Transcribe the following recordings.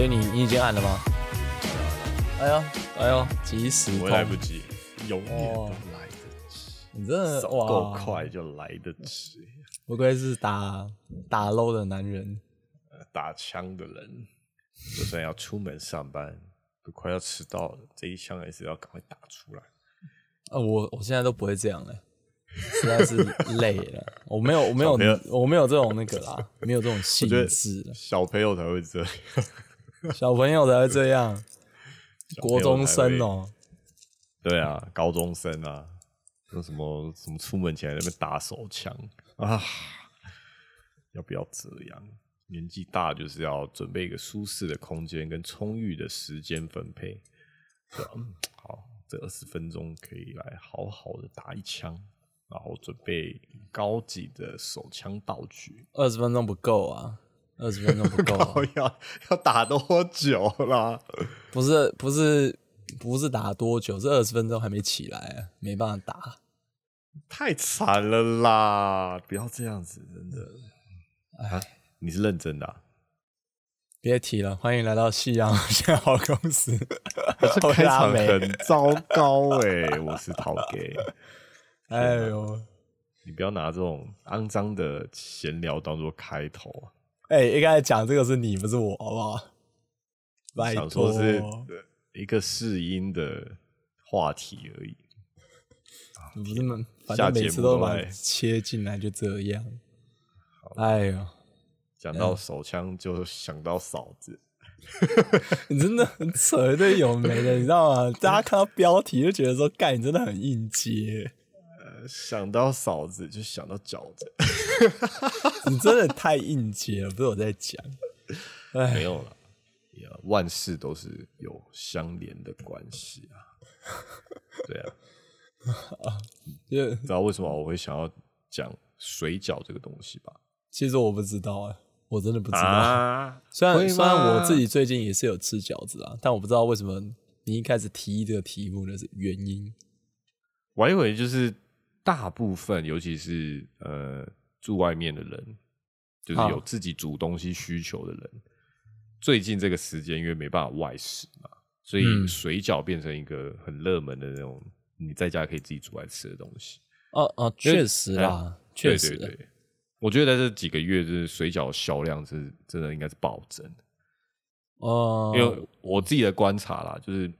所以你你已经按了吗？哎呦哎呦，及时不会来不及，永远都哦来得及，你真的手够，快就来得及。不愧是打打 low 的男人。打枪的人，就算要出门上班，都快要迟到了，这一枪还是要赶快打出来。呃，我我现在都不会这样了，实在是累了。我没有我没有我没有这种那个啦，没有这种兴觉得致了。小朋友才会这样，小朋友才会这样，国中生哦、对啊，高中生啊，说什么什么出门前在那边打手枪啊，要不要这样？年纪大就是要准备一个舒适的空间跟充裕的时间分配。对啊嗯，好，这二十分钟可以来好好的打一枪，然后准备高级的手枪道具。二十分钟不够啊，二十分钟 不够、要要打多久啦？不是不是不是打多久，是二十分钟还没起来啊，没办法打。太惨了啦！不要这样子，真的。啊，你是认真的、啊？别提了，欢迎来到夕阳线好公司。开场很糟糕哎、我是陶给，哎呦，你不要拿这种肮脏的闲聊当做开头啊！哎、一开始讲这个是你，不是我，好不好？拜想托说，是呃一个试音的话题而已。你不是们，反下正每节目都次都把切进来就这样。哎呦，讲到手枪就想到嫂子，你真的很扯，这有没的，你知道吗？大家看到标题就觉得说，干，你真的很应接，想到嫂子就想到饺子，你真的太硬气了，不是我在讲。哎，没有了。呀万事都是有相连的关系啊。对啊，就知道为什么我会想要讲水饺这个东西吧？其实我不知道哎、我真的不知道。啊，虽然虽然我自己最近也是有吃饺子啊，但我不知道为什么你一开始提这个题目的是原因。我还以为就是大部分，尤其是呃住外面的人，就是啊有自己煮东西需求的人，最近这个时间因为没办法外食嘛，所以嗯水饺变成一个很热门的那种你在家可以自己煮来吃的东西。哦哦，确实啦，确实对对对，我觉得在这几个月，就是水饺销量是真的应该是暴增。哦，因为我自己的观察啦，就是、嗯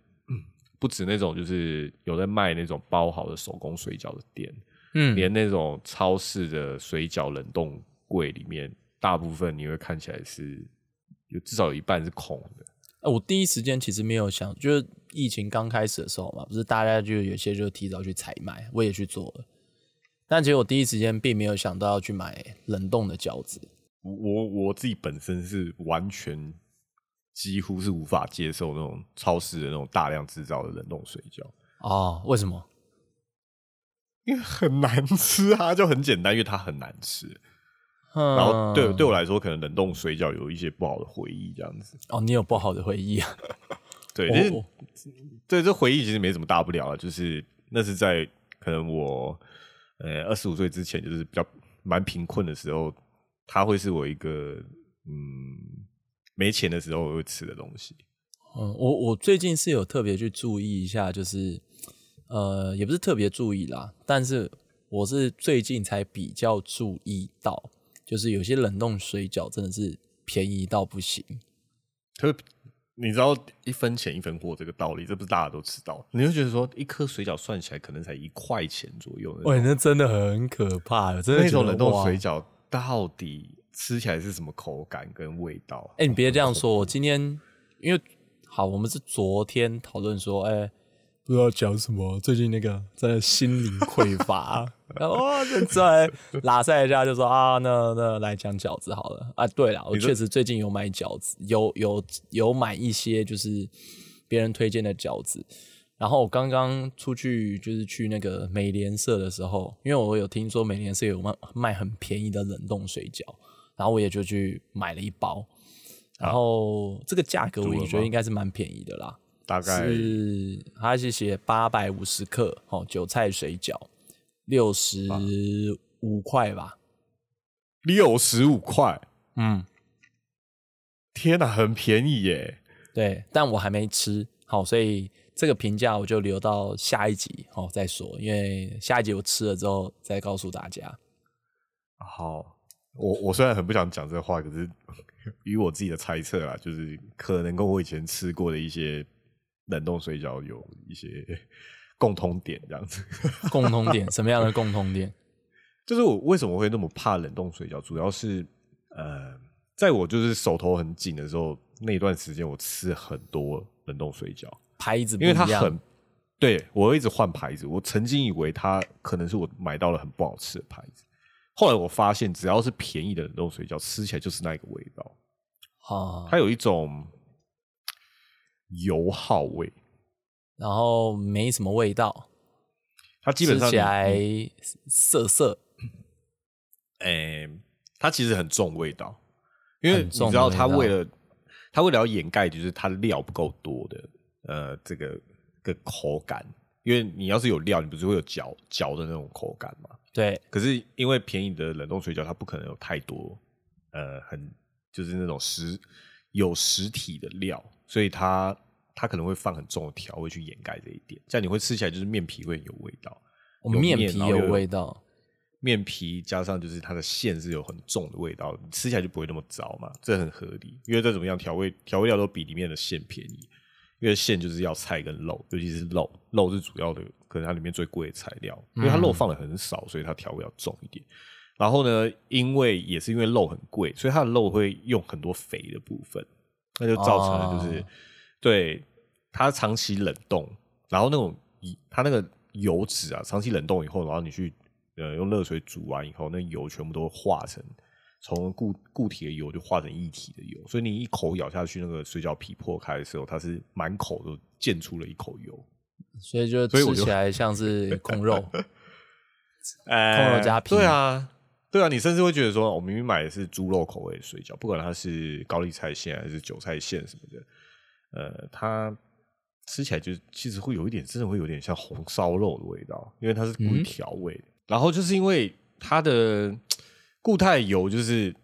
不止那种就是有在卖那种包好的手工水饺的店，嗯，连那种超市的水饺冷冻柜里面，大部分你会看起来是有至少有一半是空的。哎我第一时间其实没有想，就是疫情刚开始的时候嘛，不是大家就有些就提早去采买，我也去做了，但其实我第一时间并没有想到要去买冷冻的饺子。我我自己本身是完全几乎是无法接受那种超市的那种大量制造的冷冻水饺。哦，为什么？因为很难吃啊，就很简单，因为它很难吃。然然后对对我来说，可能冷冻水饺有一些不好的回忆，这样子。哦，你有不好的回忆啊？对，哦其实对这回忆其实没什么大不了啊，就是那是在可能我呃二十五岁之前，就是比较蛮贫困的时候，它会是我一个嗯没钱的时候我会吃的东西。嗯，我我最近是有特别去注意一下，就是呃，也不是特别注意啦，但是我是最近才比较注意到，就是有些冷冻水饺真的是便宜到不行。可你知道一分钱一分货这个道理，这不是大家都知道？你就觉得说一颗水饺算起来可能才一块钱左右喂，那真的很可怕，真的那种冷冻水饺到底吃起来是什么口感跟味道？哎、你别这样说，我今天因为好，我们是昨天讨论说，哎、不知道讲什么，最近那个真的心灵匮乏，然后哇，这出来拉塞一下就说啊，那那来讲饺子好了啊。对了，我确实最近有买饺子，有有有买一些就是别人推荐的饺子。然后我刚刚出去就是去那个美联社的时候，因为我有听说美联社有卖卖很便宜的冷冻水饺，然后我也就去买了一包。然后这个价格我也觉得吗应该是蛮便宜的啦，大概是它是写八百五十克哦，韭菜水饺六十五块吧，六十五块，嗯，天哪，很便宜耶！对，但我还没吃，好，所以这个评价我就留到下一集哦再说，因为下一集我吃了之后再告诉大家。好，我我虽然很不想讲这话，可是以我自己的猜测啦，就是可能跟我以前吃过的一些冷冻水饺有一些 共通点，这样子。共通点 什么样的共通点？就是我为什么会那么怕冷冻水饺，主要是呃，在我就是手头很紧的时候，那段时间我吃很多冷冻水饺，牌子不因为它一样很，对我一直换牌子，我曾经以为它可能是我买到了很不好吃的牌子，后来我发现只要是便宜的冷冻水饺，吃起来就是那个味道，啊，它有一种油耗味，然后没什么味道，它基本上吃起来涩涩，诶、它其实很重味道，因为你知道，它为了它为了要掩盖，就是它料不够多的，呃，这个个口感。因为你要是有料，你不是会有嚼嚼的那种口感嘛？对，可是因为便宜的冷冻水饺，它不可能有太多，呃，很就是那种实有实体的料，所以它它可能会放很重的调味去掩盖这一点，这样你会吃起来就是面皮会很有味道。我们面皮有味道，面皮加上就是它的馅是有很重的味道，你吃起来就不会那么糟嘛，这很合理。因为再怎么样，调味调味料都比里面的馅便宜，因为馅就是要菜跟肉，尤其是肉，肉是主要的，可能它里面最贵的材料，因为它肉放的很少，所以它调味要重一点。然后呢，因为也是因为肉很贵，所以它的肉会用很多肥的部分，那就造成了就是、哦对它长期冷冻，然后那种它那个油脂啊，长期冷冻以后，然后你去呃用热水煮完以后，那油全部都化成从固固体的油就化成液体的油，所以你一口咬下去，那个水饺皮破开的时候，它是满口都溅出了一口油。所以就吃起来像是空肉，哎控肉加皮对啊，对啊，你甚至会觉得说，我明明买的是猪肉口味的水饺，不管它是高丽菜馅还是韭菜馅什么的，呃，它吃起来就其实会有一点，真的会有点像红烧肉的味道，因为它是故意嗯调味的。然后就是因为它的固态油，就是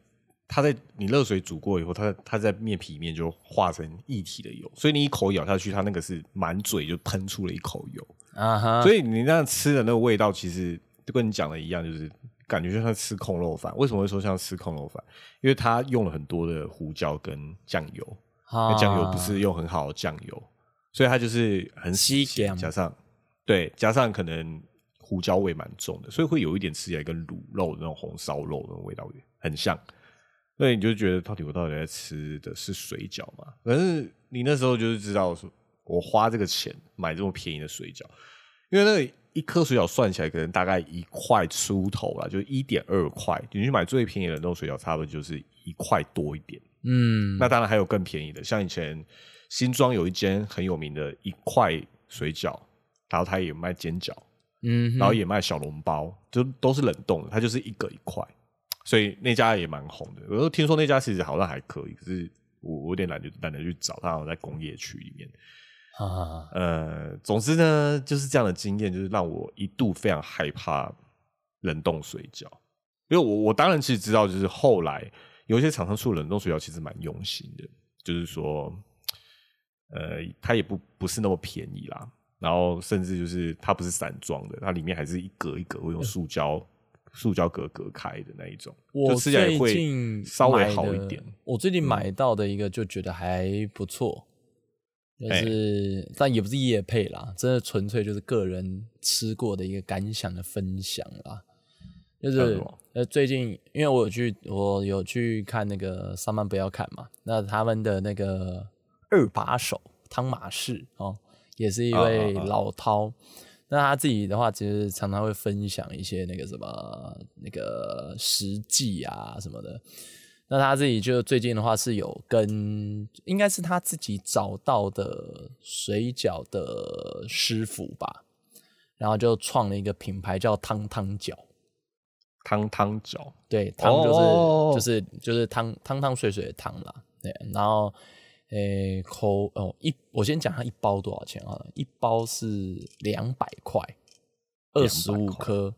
它在你热水煮过以后，它它在面皮里面就化成液体的油，所以你一口咬下去，它那个是满嘴就喷出了一口油。啊哈，所以你那样吃的那个味道，其实就跟你讲的一样，就是感觉就像吃空肉饭。为什么会说像吃空肉饭？因为它用了很多的胡椒跟酱油，因啊为酱油不是用很好的酱油，所以它就是很吸咸，加上对，加上可能胡椒味蛮重的，所以会有一点吃起来跟卤肉的那种红烧肉那种味道很像。所以你就觉得到底我到底在吃的是水饺嘛？可是你那时候就是知道说，我花这个钱买这么便宜的水饺，因为那个一颗水饺算起来可能大概一块出头啦，就一点二块。你去买最便宜的那种水饺，差不多就是一块多一点。嗯，那当然还有更便宜的，像以前新庄有一间很有名的一块水饺，然后它也卖煎饺，嗯，然后也卖小笼包，就都是冷冻的，它就是一个一块，所以那家也蛮红的。我都听说那家其实好像还可以，可是我我有点懒得懒得去找，它好像在工业区里面。啊，呃，总之呢，就是这样的经验，就是让我一度非常害怕冷冻水饺，因为我我当然其实知道，就是后来有一些厂商出冷冻水饺其实蛮用心的，就是说，呃，它也不不是那么便宜啦，然后甚至就是它不是散装的，它里面还是一格一格会用塑胶。塑胶格隔开的那一种，我就吃起来最会近稍微好一点。我最近买到的一个就觉得还不错，就哎是、但也不是夜配啦，真的纯粹就是个人吃过的一个感想的分享啦。就是呃，最近因为我有去，我有去看那个《上班不要看》嘛，那他们的那个二把手汤马士哦，也是一位啊啊啊老饕。那他自己的话，其实常常会分享一些那个什么那个实际啊什么的。那他自己就最近的话是有跟，应该是他自己找到的水饺的师傅吧，然后就创了一个品牌叫汤汤饺。汤汤饺，对，汤就是、哦就是就是汤汤汤水水的汤啦。对，然后诶扣哦一，我先讲它一包多少钱啊？一包是两百块，二十五200块颗。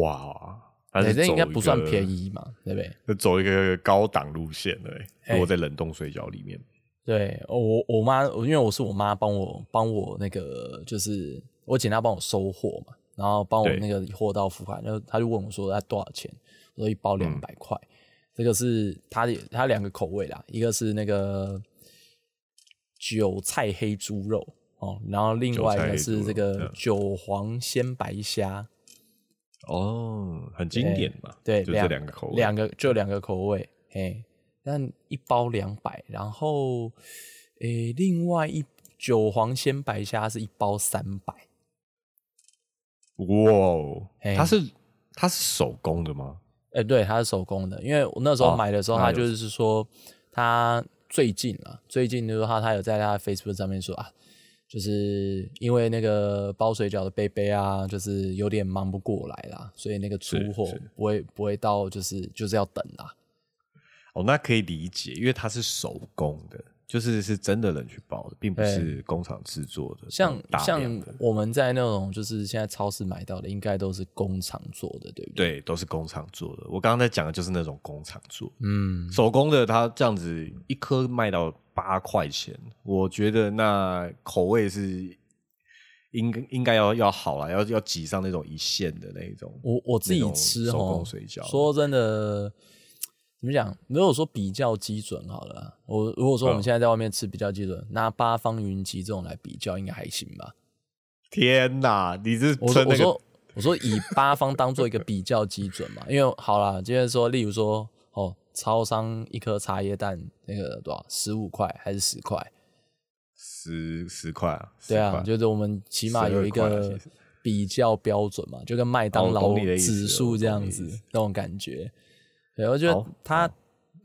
哇，对，它是这应该不算便宜嘛，对不对？就走一个高档路线对、欸，哎如果在冷冻水饺里面，对，我我妈，因为我是我妈帮我帮我那个，就是我姐她帮我收货嘛，然后帮我那个货到付款，然后她就问我说她多少钱，我说一包嗯两百块，这个是它的它两个口味啦，一个是那个韭菜黑猪肉哦，然后另外一个是这个嗯。韭黄鲜白虾，哦，很经典嘛，对，就这两个口味，两个就两个口味，嘿，但一包两百，然后诶，另外一韭黄鲜白虾是一包三百，哇它是它是手工的吗？诶，对，它是手工的，因为我那时候哦买的时候，那有他就是说他最近啊，最近就是说他他有在他的 Facebook 上面说啊。就是因为那个包水饺的贝贝啊，就是有点忙不过来啦，所以那个出货不会不会到，就是就是要等啦。哦，那可以理解，因为它是手工的，就是是真的人去包的，并不是工厂制作的，像像我们在那种就是现在超市买到的，应该都是工厂做的，对不对？对，都是工厂做的。我刚刚在讲的就是那种工厂做，嗯，手工的，它这样子一颗卖到八块钱，我觉得那口味是应该应该要要好了，要要挤上那种一线的那种。我我自己吃哦工水饺，说真的，怎么讲？如果说比较基准好了啊，我如果说我们嗯现在在外面吃比较基准，拿八方云集这种来比较，应该还行吧？天哪，你是我我说我说以八方当做一个比较基准嘛，因为好啦，今天说，例如说哦，超商一颗茶叶蛋那个多少？十五块还是十块？十十块啊？对啊，就是我们起码有一12块啊个比较标准嘛，就跟麦当哦劳指数这样子那种感觉。对，我觉得好它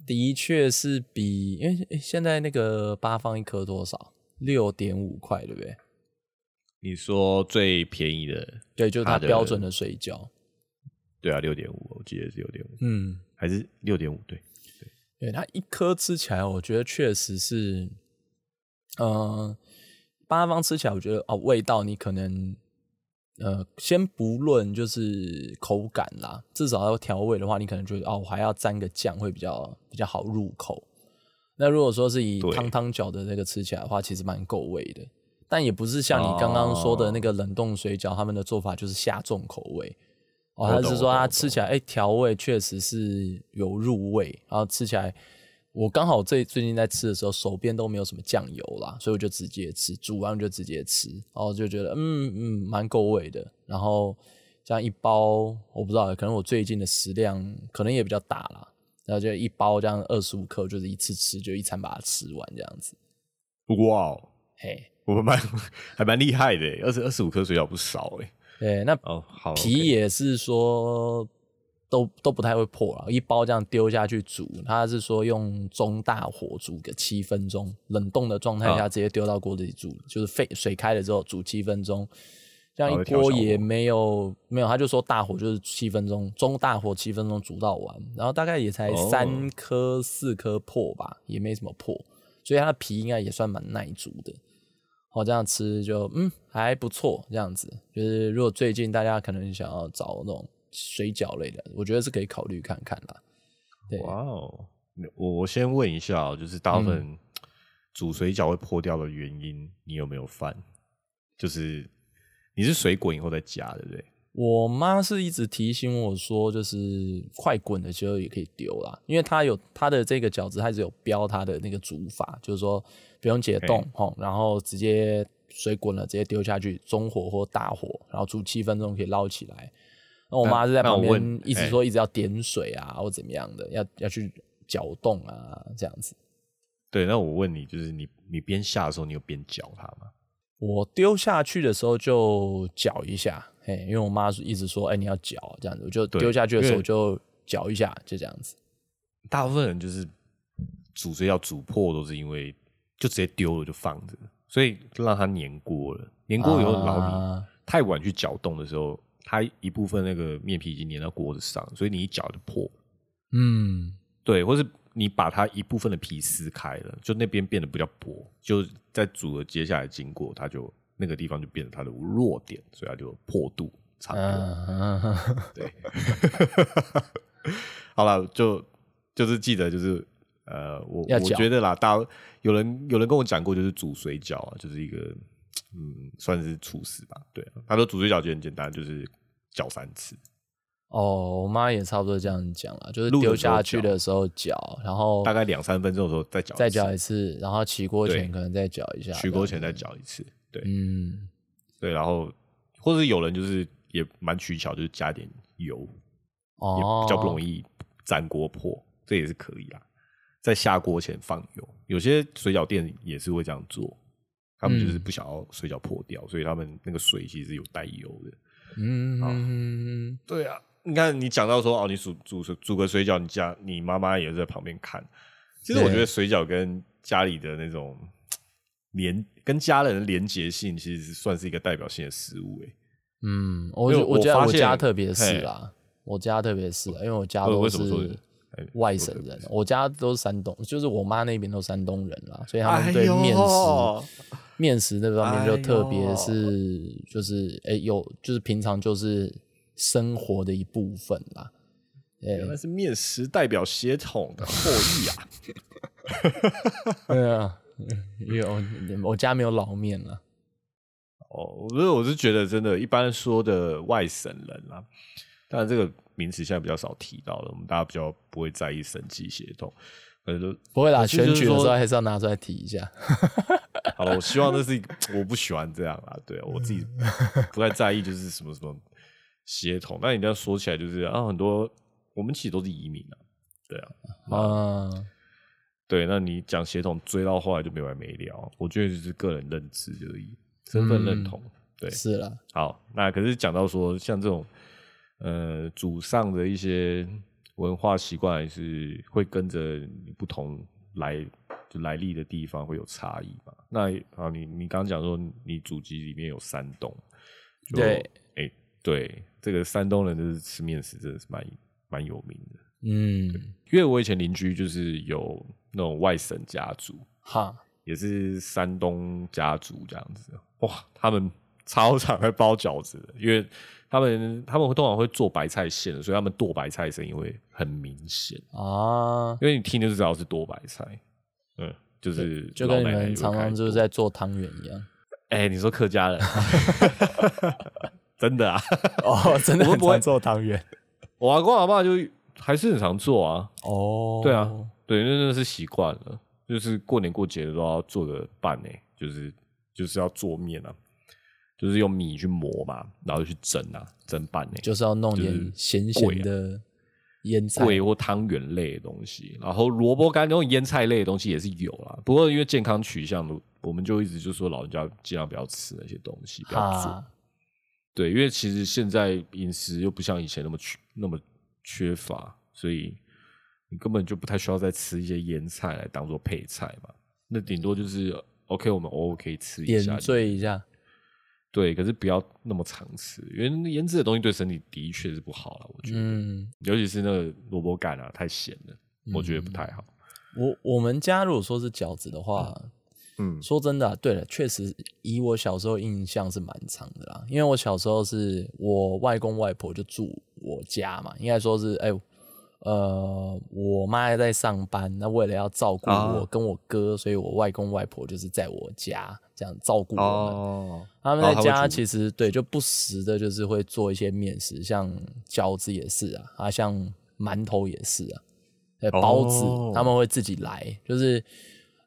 的确是比，因为诶现在那个八方一颗多少？六点五块，对不对？你说最便宜的，对，就是它标准的水饺。对啊，六点五，我记得是六点五，嗯，还是六点五？对，对，它一颗吃起来，我觉得确实是，呃，八方吃起来，我觉得哦，味道你可能，呃，先不论就是口感啦，至少要调味的话，你可能觉得哦，我还要沾个酱会比较比较好入口。那如果说是以汤汤饺的那个吃起来的话，其实蛮够味的，但也不是像你刚刚说的那个冷冻水饺，他们的做法就是下重口味。哦，我懂他是说它吃起来，哎，调味确实是有入味，然后吃起来，我刚好最最近在吃的时候，手边都没有什么酱油啦，所以我就直接吃，煮完就直接吃，然后就觉得嗯嗯蛮够味的。然后这样一包，我不知道，可能我最近的食量可能也比较大啦，然后就一包这样二十五克，就是一次吃，就一餐把它吃完这样子。哇哦，嘿，我蛮 还蛮厉害的耶，二十二十五颗水饺不少哎。对，那哦，好，皮也是说都都不太会破了，一包这样丢下去煮，他是说用中大火煮个七分钟，冷冻的状态下啊。直接丢到锅子里煮，就是沸水开了之后煮七分钟，这样一锅也没有没有，他就说大火就是七分钟，中大火七分钟煮到完，然后大概也才哦。三颗四颗破吧，也没什么破，所以它的皮应该也算蛮耐煮的。哦，这样吃就嗯还不错，这样子。就是如果最近大家可能想要找那种水饺类的，我觉得是可以考虑看看啦。对，哇哦，我我先问一下哦，就是大部嗯分煮水饺会破掉的原因，你有没有犯？就是你是水滚以后再加，对不对？我妈是一直提醒我说，就是快滚的时候也可以丢啦，因为它有它的这个饺子，它是有标它的那个煮法，就是说不用解冻吼，然后直接水滚了直接丢下去，中火或大火，然后煮七分钟可以捞起来。那我妈是在旁边一直哎说一直要点水啊，或怎么样的，要要去搅动啊，这样子。对，那我问你，就是你你边下的时候，你有边搅它吗？我丢下去的时候就搅一下，嘿，因为我妈一直说，哎、你要搅这样子，我就对丢下去的时候就搅一下，就这样子。大部分人就是煮水饺煮破，都是因为就直接丢了就放着，所以让它粘锅了。粘锅以后，然后你啊太晚去搅动的时候，它一部分那个面皮已经粘到锅子上，所以你一搅就破。嗯，对，或是你把它一部分的皮撕开了，就那边变得比较薄，就在煮的接下来经过，它就那个地方就变成它的弱点，所以它就破肚差不多。啊，对，好了，就就是记得就是呃，我我觉得啦，大有人有人跟我讲过，就是煮水饺啊，就是一个嗯，算是厨师吧。对，他说煮水饺就很简单，就是搅三次。哦，我妈也差不多这样讲了，就是丢下去的时候搅，然后大概两三分钟的时候再搅，再搅一，次，然后起锅前可能再搅一下，起锅前再搅一次。对嗯，对，然后或者有人就是也蛮取巧，就是加点油，哦，也比较不容易粘锅破，这也是可以啦。在下锅前放油，有些水饺店也是会这样做，他们就是嗯不想要水饺破掉，所以他们那个水其实有带油的。嗯，对啊，你看你讲到说哦，你煮煮煮个水饺，你家你妈妈也在旁边看。其实我对觉得水饺跟家里的那种连跟家人的连结性，其实算是一个代表性的食物哎。嗯，我我觉得我家特别是嘿啦，我家特别是啦，因为我家都是哎外省人，我家都是山东，就是我妈那边都山东人啦，所以他们对面食、面食那方面就特别是就是哎、有就是平常就是生活的一部分啦。哎原来是面食代表血统的后裔啊！对啊，有我家没有老面了。哦，我是我是觉得真的，一般说的外省人啊，当然这个名词现在比较少提到了，我们大家比较不会在意省级血统，可能都不会啦，选举的时候还是要拿出来提一下。好了，我希望那是一个我不喜欢这样啊，对啊，我自己不太在意就是什么什么协同。那你这样说起来，就是啊，很多我们其实都是移民啊，对啊，啊，对，那你讲协同追到后来就没完没了，我觉得就是个人认知而已，身份认同。对，是啦，好，那可是讲到说像这种呃祖上的一些文化习惯，还是会跟着你不同来就来历的地方会有差异嘛？那啊，你你刚刚讲说你祖籍里面有山东，就对，哎、对，这个山东人就是吃面食真的是蛮蛮有名的，嗯，因为我以前邻居就是有那种外省家族，哈，也是山东家族这样子，哇，他们 超常会包饺子的，因为他们他们会通常会做白菜馅，所以他们剁白菜声音会很明显，啊，因为你听就知道是剁白菜，嗯，就是就跟你老奶奶们常常就是在做汤圆一样。哎、你说客家人，真的啊，哦，真的不会很常做汤圆。我阿公阿爸就还是很常做啊，哦，对啊，对，那真的是习惯了，就是过年过节的都要做个饭呢、就是就是要做面啊，就是用米去磨嘛，然后去蒸啊，蒸拌呢、就是要弄就是点咸咸的腌菜。桂或汤圆类的东西，然后萝卜干那种腌菜类的东西也是有啦。不过因为健康取向，我们就一直就说老人家尽量不要吃那些东西，不要做。对，因为其实现在饮食又不像以前那么缺那么缺乏，所以你根本就不太需要再吃一些腌菜来当做配菜嘛。那顶多就是 OK，我们偶尔可以吃一下点下，缀一下。对，可是不要那么常吃，因为腌制的东西对身体的确是不好了，我觉得，嗯，尤其是那个萝卜干啊，太咸了，我觉得不太好。我我们家如果说是饺子的话，嗯说真的啊、对了，确实以我小时候印象是蛮长的啦。因为我小时候是我外公外婆就住我家嘛，应该说是哎、呃，我妈还在上班，那为了要照顾啊我跟我哥，所以我外公外婆就是在我家这样照顾我们。哦，他们在家其实对就不时的，就是会做一些面食，像饺子也是啊，啊像馒头也是啊，呃包子、哦他们会自己来，就是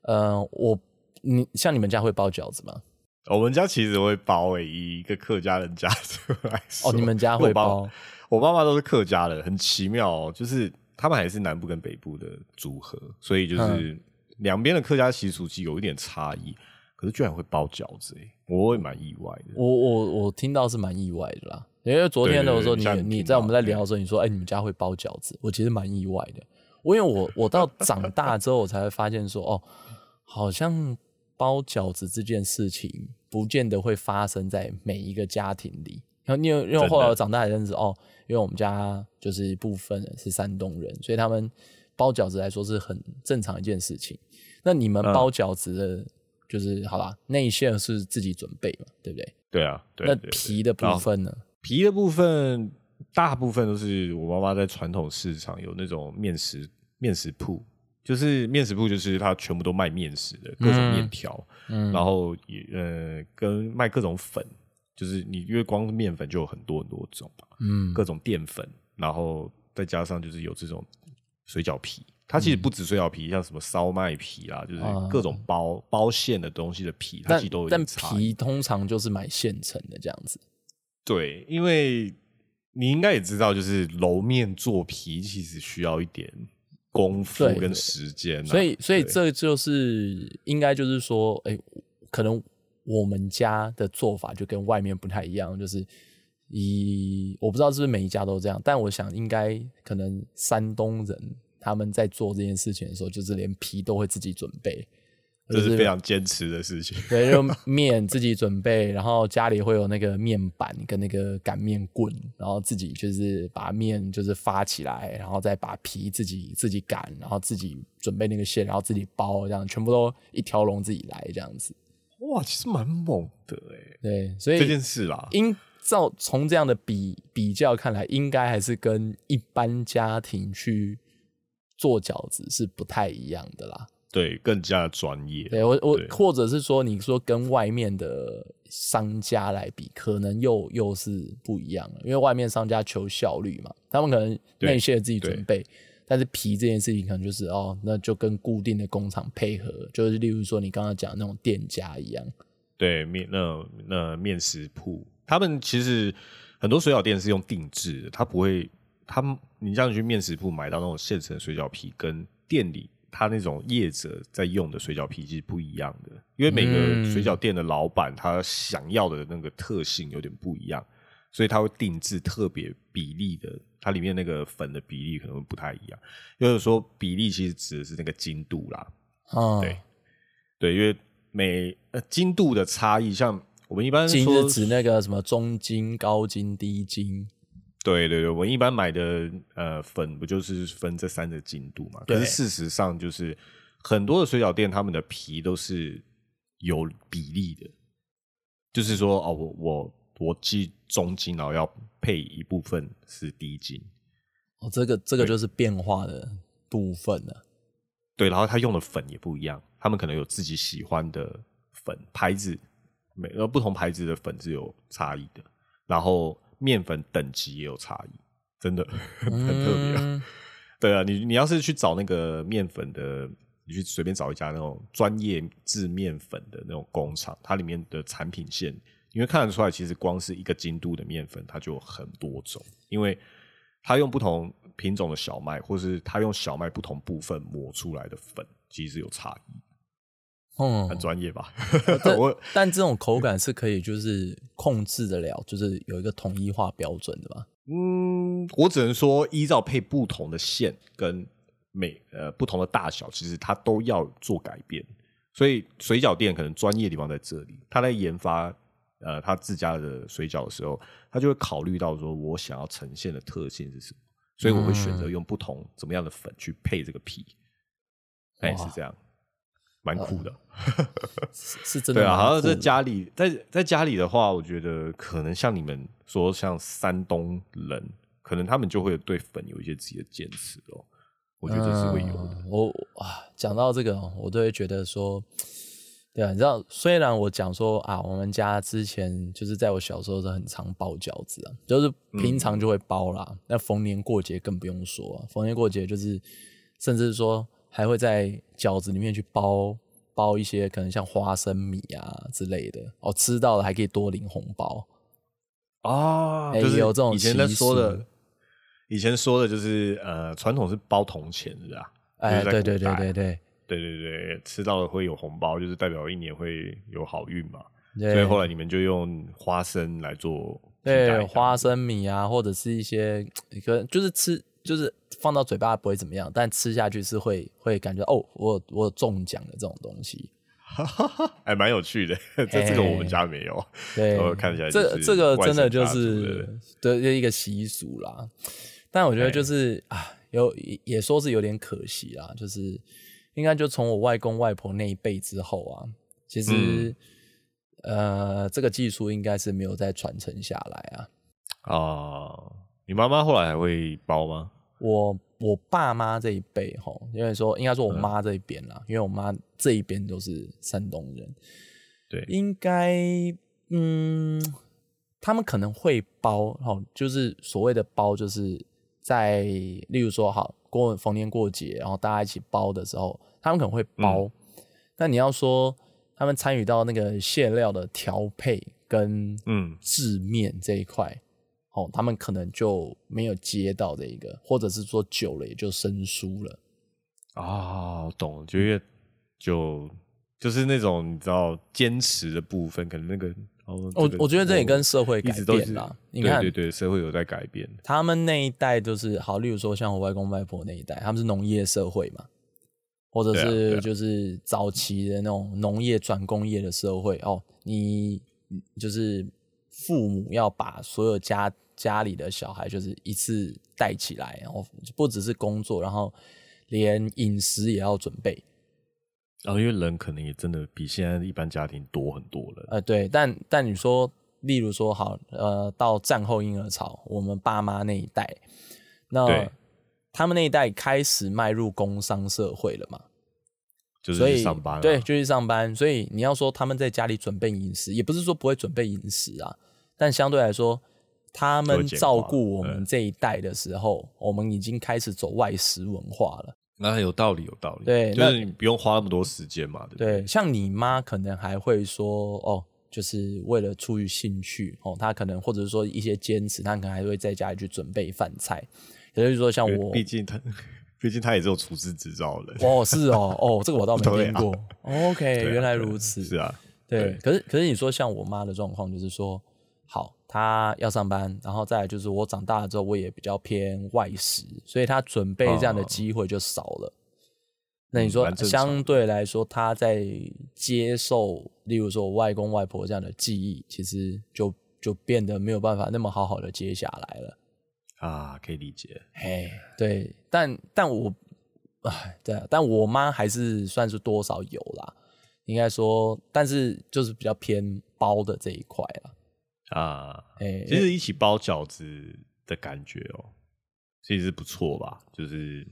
呃我你像你们家会包饺子吗？我们家其实会包诶、以一个客家人家族来说。哦，你们家会包？我爸妈都是客家的，很奇妙哦，就是他们还是南部跟北部的组合，所以就是两边的客家习俗其实有一点差异，可是居然会包饺子诶、我也蛮意外的。我我我听到是蛮意外的啦，因为昨天的时候你你在我们在聊的时候，你说哎、你们家会包饺子，我其实蛮意外的。我因为我我到长大之后，我才会发现说哦，好像包饺子这件事情不见得会发生在每一个家庭里。然后你有因为后来我长大才认识哦，因为我们家就是一部分人是山东人，所以他们包饺子来说是很正常一件事情。那你们嗯包饺子的，就是好吧，内馅是自己准备嘛，对不对？对啊，对那皮的部分呢？皮的部分大部分都是我妈妈在传统市场有那种面食面食铺，就是面食铺就是它全部都卖面食的各种面条，嗯然后也呃跟卖各种粉，就是你因为光面粉就有很多很多种嘛，嗯各种淀粉，然后再加上就是有这种水饺皮。它其实不止水饺皮，像什么烧麦皮啦，就是啊各种包包馅的东西的皮，它但其实都有但。皮通常就是买现成的这样子。对，因为你应该也知道，就是揉面做皮其实需要一点功夫跟时间、啊，所以，所以这就是应该就是说，哎、可能我们家的做法就跟外面不太一样，就是以我不知道是不是每一家都这样，但我想应该可能山东人他们在做这件事情的时候，就是连皮都会自己准备，这是非常坚持的事情。对，就面自己准备，然后家里会有那个面板跟那个擀面棍，然后自己就是把面就是发起来，然后再把皮自己自己擀，然后自己准备那个馅，然后自己包，这样全部都一条龙自己来这样子。哇，其实蛮猛的哎，对，所以这件事啦，应照从这样的比比较看来，应该还是跟一般家庭去做饺子是不太一样的啦。对，更加专业。对我我或者是说，你说跟外面的商家来比，可能又又是不一样了，因为外面商家求效率嘛，他们可能对内线自己准备，但是皮这件事情可能就是哦，那就跟固定的工厂配合，就是例如说你刚刚讲的那种店家一样，对面那那面食铺，他们其实很多水饺店是用定制的，他不会，他们你这样去面食铺买到那种现成的水饺皮，跟店里他那种业者在用的水饺皮其实不一样的，因为每个嗯。水饺店的老板他想要的那个特性有点不一样，所以它会定制特别比例的，它里面那个粉的比例可能会不太一样。就是说比例其实指的是那个精度啦，哦，对对，因为每呃精度的差异，像我们一般金说是指那个什么中筋、高筋、低筋，对对对，我一般买的呃粉不就是分这三个精度嘛？可是事实上就是很多的水饺店，他们的皮都是有比例的，就是说哦，我我我记中金，然后要配一部分是低金，哦，这个这个就是变化的部分了。对，然后他用的粉也不一样，他们可能有自己喜欢的粉牌子，每个不同牌子的粉是有差异的，然后面粉等级也有差异，真的 很特别啊。嗯 对啊，你你要是去找那个面粉的，你去随便找一家那种专业制面粉的那种工厂，它里面的产品线，你会看得出来，其实光是一个精度的面粉，它就有很多种，因为它用不同品种的小麦，或是它用小麦不同部分磨出来的粉，其实有差异，嗯很专业吧？但这种口感是可以就是控制得了，就是有一个统一化标准的吧。嗯，我只能说，依照配不同的馅跟每呃不同的大小，其实它都要做改变。所以水饺店可能专业的地方在这里，它在研发呃他自家的水饺的时候，他就会考虑到说我想要呈现的特性是什么，所以我会选择用不同怎么样的粉去配这个皮。哎、哇是这样，蛮酷的。是是真的对啊，好像在家里，在在家里的话，我觉得可能像你们说，像山东人，可能他们就会对粉有一些自己的坚持哦。我觉得这是会有的。嗯我啊，讲到这个哦，我都会觉得说，对啊，你知道，虽然我讲说啊，我们家之前就是在我小时候是很常包饺子啊，就是平常就会包啦，那、逢年过节更不用说、啊，逢年过节就是，甚至说还会在饺子里面去包包一些可能像花生米啊之类的，哦，吃到了还可以多领红包。啊哎就是有这种以前在说的，以前说的就是呃，传统是包铜钱是吧？哎，对对对对对对对对，吃到了会有红包，就是代表一年会有好运嘛。对，所以后来你们就用花生来做对，花生米啊，或者是一些可能就是吃，就是放到嘴巴不会怎么样，但吃下去是会会感觉哦，我我中奖的这种东西。还蛮有趣的。这这个我们家没有。对我，看起来就是这这个真的就是对就一个习俗啦。但我觉得就是啊，有也也说是有点可惜啦，就是应该就从我外公外婆那一辈之后啊，其实、嗯呃这个技术应该是没有再传承下来啊。啊，你妈妈后来还会包吗？我我爸妈这一辈吼，因为说应该说我妈这一边啦，因为我妈这一边都是山东人，对，应该嗯，他们可能会包吼，就是所谓的包，就是在例如说好过逢年过节，然后大家一起包的时候，他们可能会包。但你要说他们参与到那个馅料的调配跟嗯制面这一块，哦，他们可能就没有接到这一个，或者是说久了也就生疏了。啊，我懂，就因为就就是那种你知道坚持的部分，可能那个哦，我我觉得这也跟社会改变啦。你看对对对，社会有在改变。他们那一代就是好，例如说像我外公外婆那一代，他们是农业社会嘛，或者是就是早期的那种农业转工业的社会哦，你就是父母要把所有家家里的小孩就是一次带起来，然后不只是工作，然后连饮食也要准备。然后因为人可能也真的比现在一般家庭多很多了。呃，对，但但你说，例如说，好，呃，到战后婴儿潮，我们爸妈那一代，那他们那一代开始迈入工商社会了嘛，就上班、啊，对，就去上班。所以你要说他们在家里准备饮食，也不是说不会准备饮食啊，但相对来说，他们照顾我们嗯这一代的时候，我们已经开始走外食文化了。那有道理，有道理。对那就是你不用花那么多时间嘛，对不对？对，像你妈可能还会说哦，就是为了出于兴趣哦，她可能或者是说一些坚持，她可能还会在家里去准备饭菜。也就是说，像我，毕竟她，毕竟她也是有厨师执照的人。哦，是哦，哦，这个我倒没 听过。OK，啊原来如此。是啊，对，对可是可是你说像我妈的状况，就是说，好，他要上班，然后再来就是我长大了之后，我也比较偏外食，所以他准备这样的哦机会就少了。那你嗯说，相对来说，他在接受，例如说我外公外婆这样的记忆，其实就就变得没有办法那么好好的接下来了。啊，可以理解。嘿，对，但但我，哎，对啊，但我妈还是算是多少有啦，应该说，但是就是比较偏包的这一块啦。啊，哎、其实一起包饺子的感觉哦，其实不错吧？就是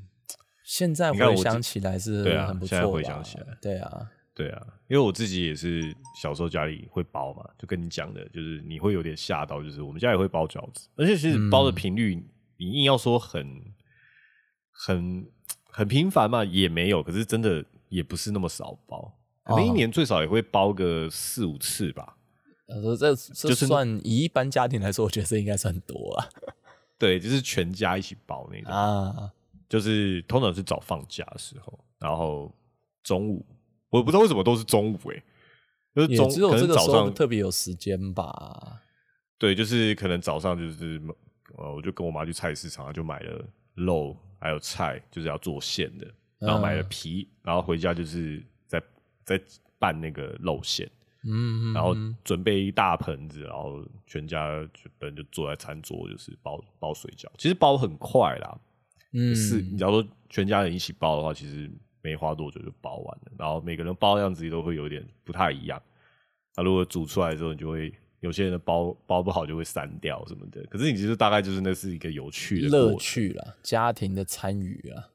现在回想起来是对啊很不错现在回想起来对啊，对啊，因为我自己也是小时候家里会包嘛，就跟你讲的，就是你会有点吓到，就是我们家也会包饺子，而且其实包的频率，你硬要说很很很频繁嘛，也没有，可是真的也不是那么少包，可能一哦年最少也会包个四五次吧。呃，这这就是算以一般家庭来说，我觉得这应该算多啊。对，就是全家一起包那种，啊，就是通常是早放假的时候，然后中午，我不知道为什么都是中午诶、就是中只有可这个时候能早上特别有时间吧。对，就是可能早上就是呃，我就跟我妈去菜市场，就买了肉还有菜，就是要做馅的，然后买了嗯。皮，然后回家就是在在拌那个肉馅，嗯，然后嗯准备一大盆子，然后全家就人就坐在餐桌，就是包包水饺。其实包很快啦，嗯是你假如说全家人一起包的话，其实没花多久就包完了。然后每个人包的样子都会有点不太一样。那如果煮出来之后，你就会有些人的包包不好就会散掉什么的。可是你其实大概就是那是一个有趣的乐，趣啦，家庭的参与啊，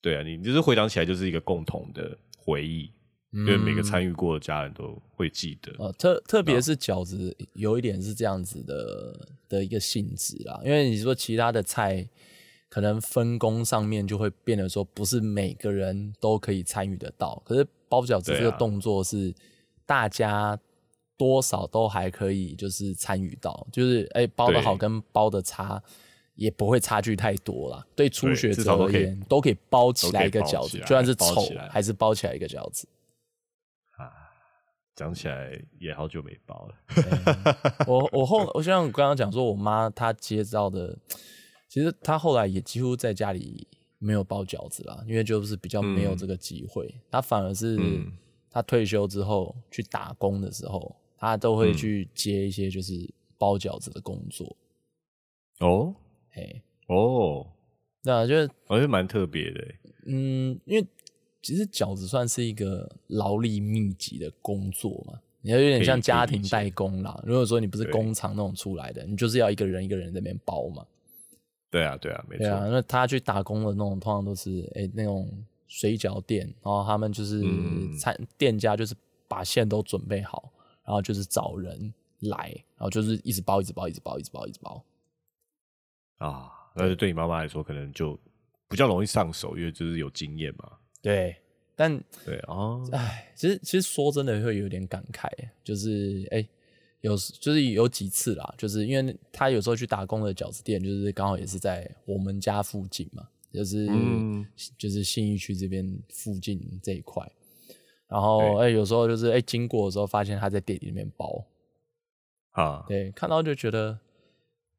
对啊，你就是回想起来就是一个共同的回忆，因为每个嗯参与过的家人都会记得。哦，特特别是饺子，有一点是这样子的的一个性质啦。因为你说其他的菜，可能分工上面就会变得说，不是每个人都可以参与得到。可是包饺子这个动作是大家多少都还可以，就是参与到，就是哎、包的好跟包的差。也不会差距太多啦，对初学者而言，都可以包起来一个饺子，就算是丑还是包起来一个饺子。讲起来也好久没包了。我我后我像我刚刚讲说，我妈她接到的，其实她后来也几乎在家里没有包饺子啦，因为就是比较没有这个机会。她反而是嗯她退休之后去打工的时候，她都会嗯去接一些就是包饺子的工作。哦嘿，哦，那就是我觉得蛮特别的欸。嗯，因为其实饺子算是一个劳力密集的工作嘛，你要有点像家庭代工啦。如果说你不是工厂那种出来的，你就是要一个人一个人在那边包嘛。对啊，对啊，没错。对啊，那他去打工的那种，通常都是哎、那种水饺店，然后他们就是嗯餐店家就是把线都准备好，然后就是找人来，然后就是一直包，一直包，一直包，一直包，一直包。啊，但是对你妈妈来说，可能就比较容易上手，因为就是有经验嘛。对，但对啊，哎，其实其实说真的会有点感慨，就是哎、有时就是有几次啦，就是因为他有时候去打工的饺子店，就是刚好也是在我们家附近嘛，就是、嗯。就是信义区这边附近这一块。然后对。哎、有时候就是哎、经过的时候，发现他在店里面包，啊，对，看到就觉得，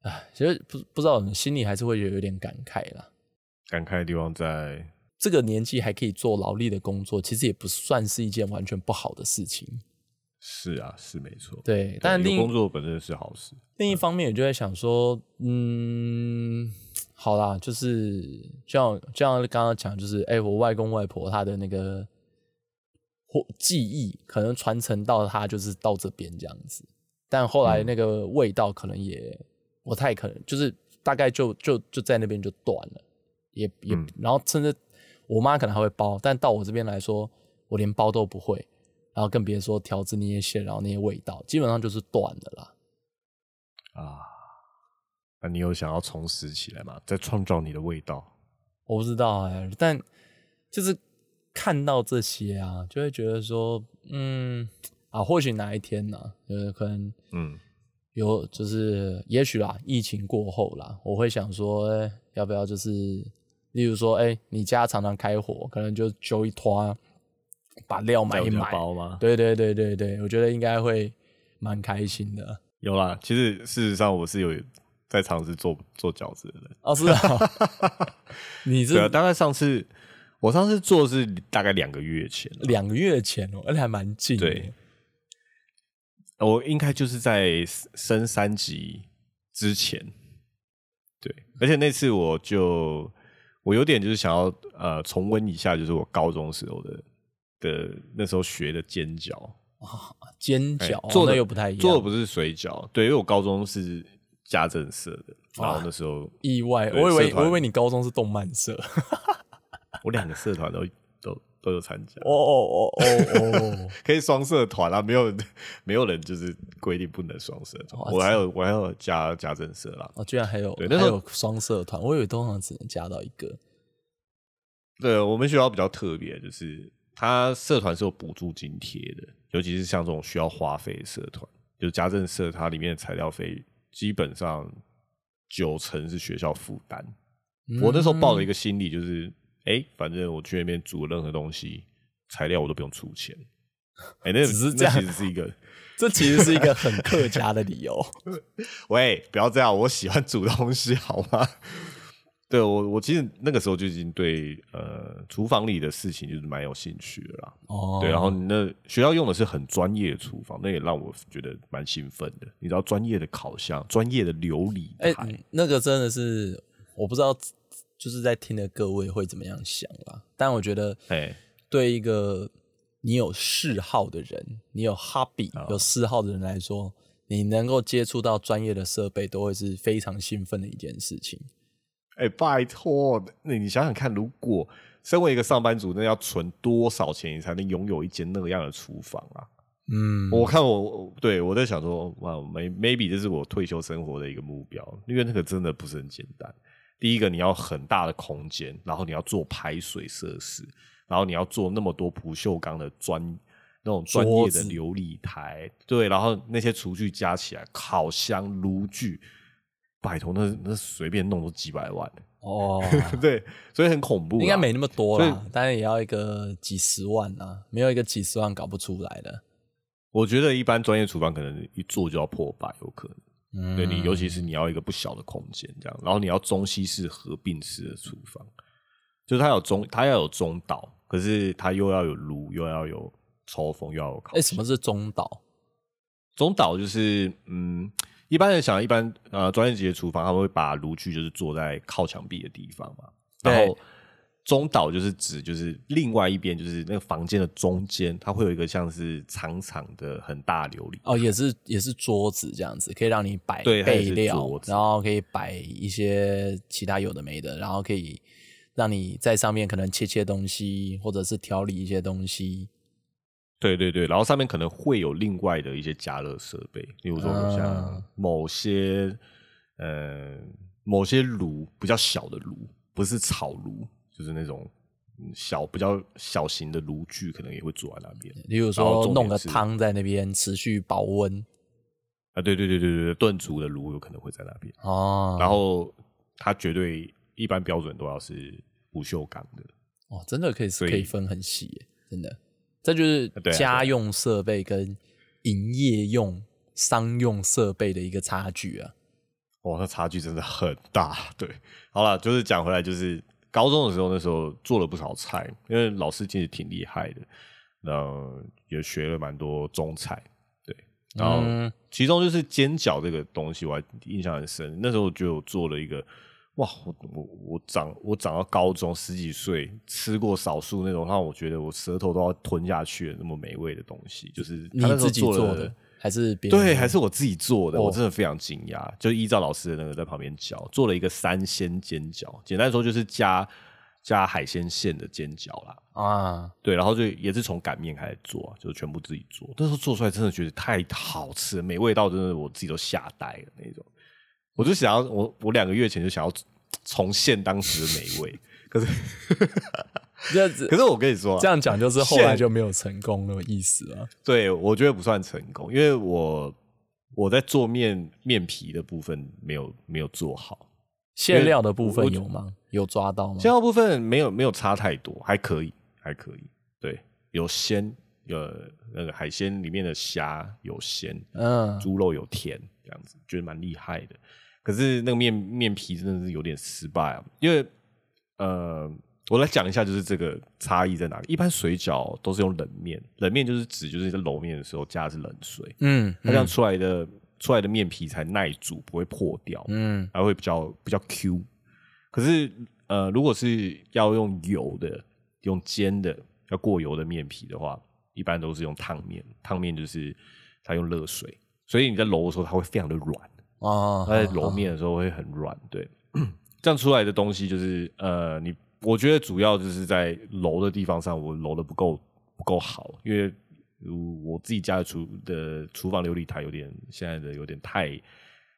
哎，其实不不知道，心里还是会有有点感慨啦。感慨的地方在这个年纪还可以做劳力的工作，其实也不算是一件完全不好的事情。是啊，是没错。对，但工作本身是好事。另一方面，我就在想说，嗯，好啦，就是像就像刚刚讲，就是哎、我外公外婆他的那个或记忆，可能传承到他就是到这边这样子，但后来那个味道可能也不太可能，就是大概就就就在那边就断了，也也，嗯然后甚至我妈可能还会包，但到我这边来说，我连包都不会，然后更别说调制那些馅，然后那些味道，基本上就是断的啦。啊，那你有想要重拾起来吗？再创造你的味道？我不知道哎、但就是看到这些啊，就会觉得说，嗯啊，或许哪一天呢、呃，可能嗯，有就是也许啦，疫情过后啦，我会想说，哎要不要就是，例如说，哎、你家常常开火，可能就揪一团，把料买一买，包吗？对对对对对，我觉得应该会蛮开心的。有啦。其实事实上，我是有在尝试做做饺子的人。哦，是啊，你是大概上次我上次做是大概两个月前了，两个月前哦，而且还蛮近的。对我应该就是在升三级之前，对，而且那次我就我有点就是想要呃重温一下，就是我高中时候的的那时候学的煎饺，煎饺、哦哎做的又不太一样，做的不是水饺，对，因为我高中是家政社的，然后那时候意外，我以为我以为你高中是动漫社。我两个社团都都都有参加哦，哦哦哦哦，可以双社团啊，没有 没有人就是规定不能双社团，我还有我还有加家政社啦。哦，居然还有对那时候还有双社团，我以为通常只能加到一个。对我们学校比较特别，就是它社团是有补助津贴的，尤其是像这种需要花费的社团，就是家政社，它里面的材料费基本上九成是学校负担。我那时候抱了一，个心理，就是哎、诶反正我去那边煮任何东西，材料我都不用出钱。哎、那只是这其实是一个，这其实是一个很客家的理由。喂，不要这样，我喜欢煮东西，好吗？对我，我其实那个时候就已经对呃厨房里的事情就是蛮有兴趣的啦。哦，对，然后那学校用的是很专业的厨房，那也让我觉得蛮兴奋的。你知道专业的烤箱、专业的琉璃哎、台，那个真的是我不知道，就是在听的各位会怎么样想啦。但我觉得，哎、对一个你有嗜好的人，你有 hobby、哦有嗜好的人来说，你能够接触到专业的设备，都会是非常兴奋的一件事情。哎、拜托，那你想想看，如果身为一个上班族，那要存多少钱，你才能拥有一间那样的厨房啊？嗯，我看我我对我在想说，哇，may maybe 这是我退休生活的一个目标，因为那个真的不是很简单。第一个，你要很大的空间，然后你要做排水设施，然后你要做那么多不锈钢的专那种专业的琉璃台，对，然后那些厨具加起来，烤箱、炉具，拜托，那那随便弄都几百万，哦，对，所以很恐怖。应该没那么多所啦，当然也要一个几十万啊，没有一个几十万搞不出来的。我觉得一般专业厨房可能一做就要破百，有可能。嗯，对你，尤其是你要一个不小的空间，这样，然后你要中西式合并式的厨房，就是它有中，它要有中岛，可是它又要有炉，又要有抽风，又要有烤哎、箱。什么是中岛？中岛就是，嗯，一般人想，一般呃专业级的厨房，他们会把炉具就是坐在靠墙壁的地方嘛，然后中岛就是指就是另外一边就是那个房间的中间，它会有一个像是长长的很大琉璃哦，也是也是桌子这样子，可以让你摆备料然后可以摆一些其他有的没的，然后可以让你在上面可能切切东西，或者是调理一些东西。对对对，然后上面可能会有另外的一些加热设备，例如说像啊某些、呃某些炉比较小的炉，不是草炉，就是那种嗯小比较小型的炉具，可能也会做在那边例如然后说弄个汤在那边持续保温啊。对对对对对对，炖煮的炉有可能会在那边，哦，然后它绝对一般标准都要是不锈钢的。哦，真的可以所以可以分很细耶，真的，这就是家用设备跟营业用、商用设备的一个差距啊。哇，那差距真的很大。对，好了，就是讲回来，就是高中的时候，那时候做了不少菜，因为老师其实挺厉害的，然后也学了蛮多中菜。对，然后嗯其中就是煎饺这个东西，我还印象很深。那时候就有做了一个，哇，我我我长我长到高中十几岁，吃过少数那种让我觉得我舌头都要吞下去的那么美味的东西，就是你他自己做的还是别人对，还是我自己做的，哦我真的非常惊讶。就依照老师的那个在旁边教，做了一个三鲜煎饺，简单说就是加加海鲜馅的煎饺啦。啊？对，然后就也是从擀面开始做啊，就全部自己做。那时候做出来真的觉得太好吃了，美味到真的我自己都吓呆了那种。我就想要，我我两个月前就想要重现当时的美味，可是 这样子可是我跟你说啊、这样讲就是后来就没有成功的意思啊。对，我觉得不算成功，因为我我在做面面皮的部分没有没有做好，馅料的部分有吗？有抓到吗？馅料部分没有没有差太多，还可以，还可以。对，有鲜，有那个海鲜里面的虾有鲜，嗯，猪肉有甜，这样子觉得蛮厉害的。可是那个面面皮真的是有点失败啊，因为呃，我来讲一下，就是这个差异在哪里。一般水饺都是用冷面，冷面就是指就是在揉面的时候加的是冷水，嗯它这样出来的、出来的面皮才耐煮，不会破掉，嗯还会比较比较 Q。可是呃，如果是要用油的、用煎的、要过油的面皮的话，一般都是用烫面。烫面就是它用热水，所以你在揉的时候它会非常的软，哦，它在揉面的时候会很软。对，这样出来的东西就是呃，你我觉得主要就是在揉的地方上，我揉的不够不够好，因为。我自己家的厨的厨房琉璃台有点现在的有点太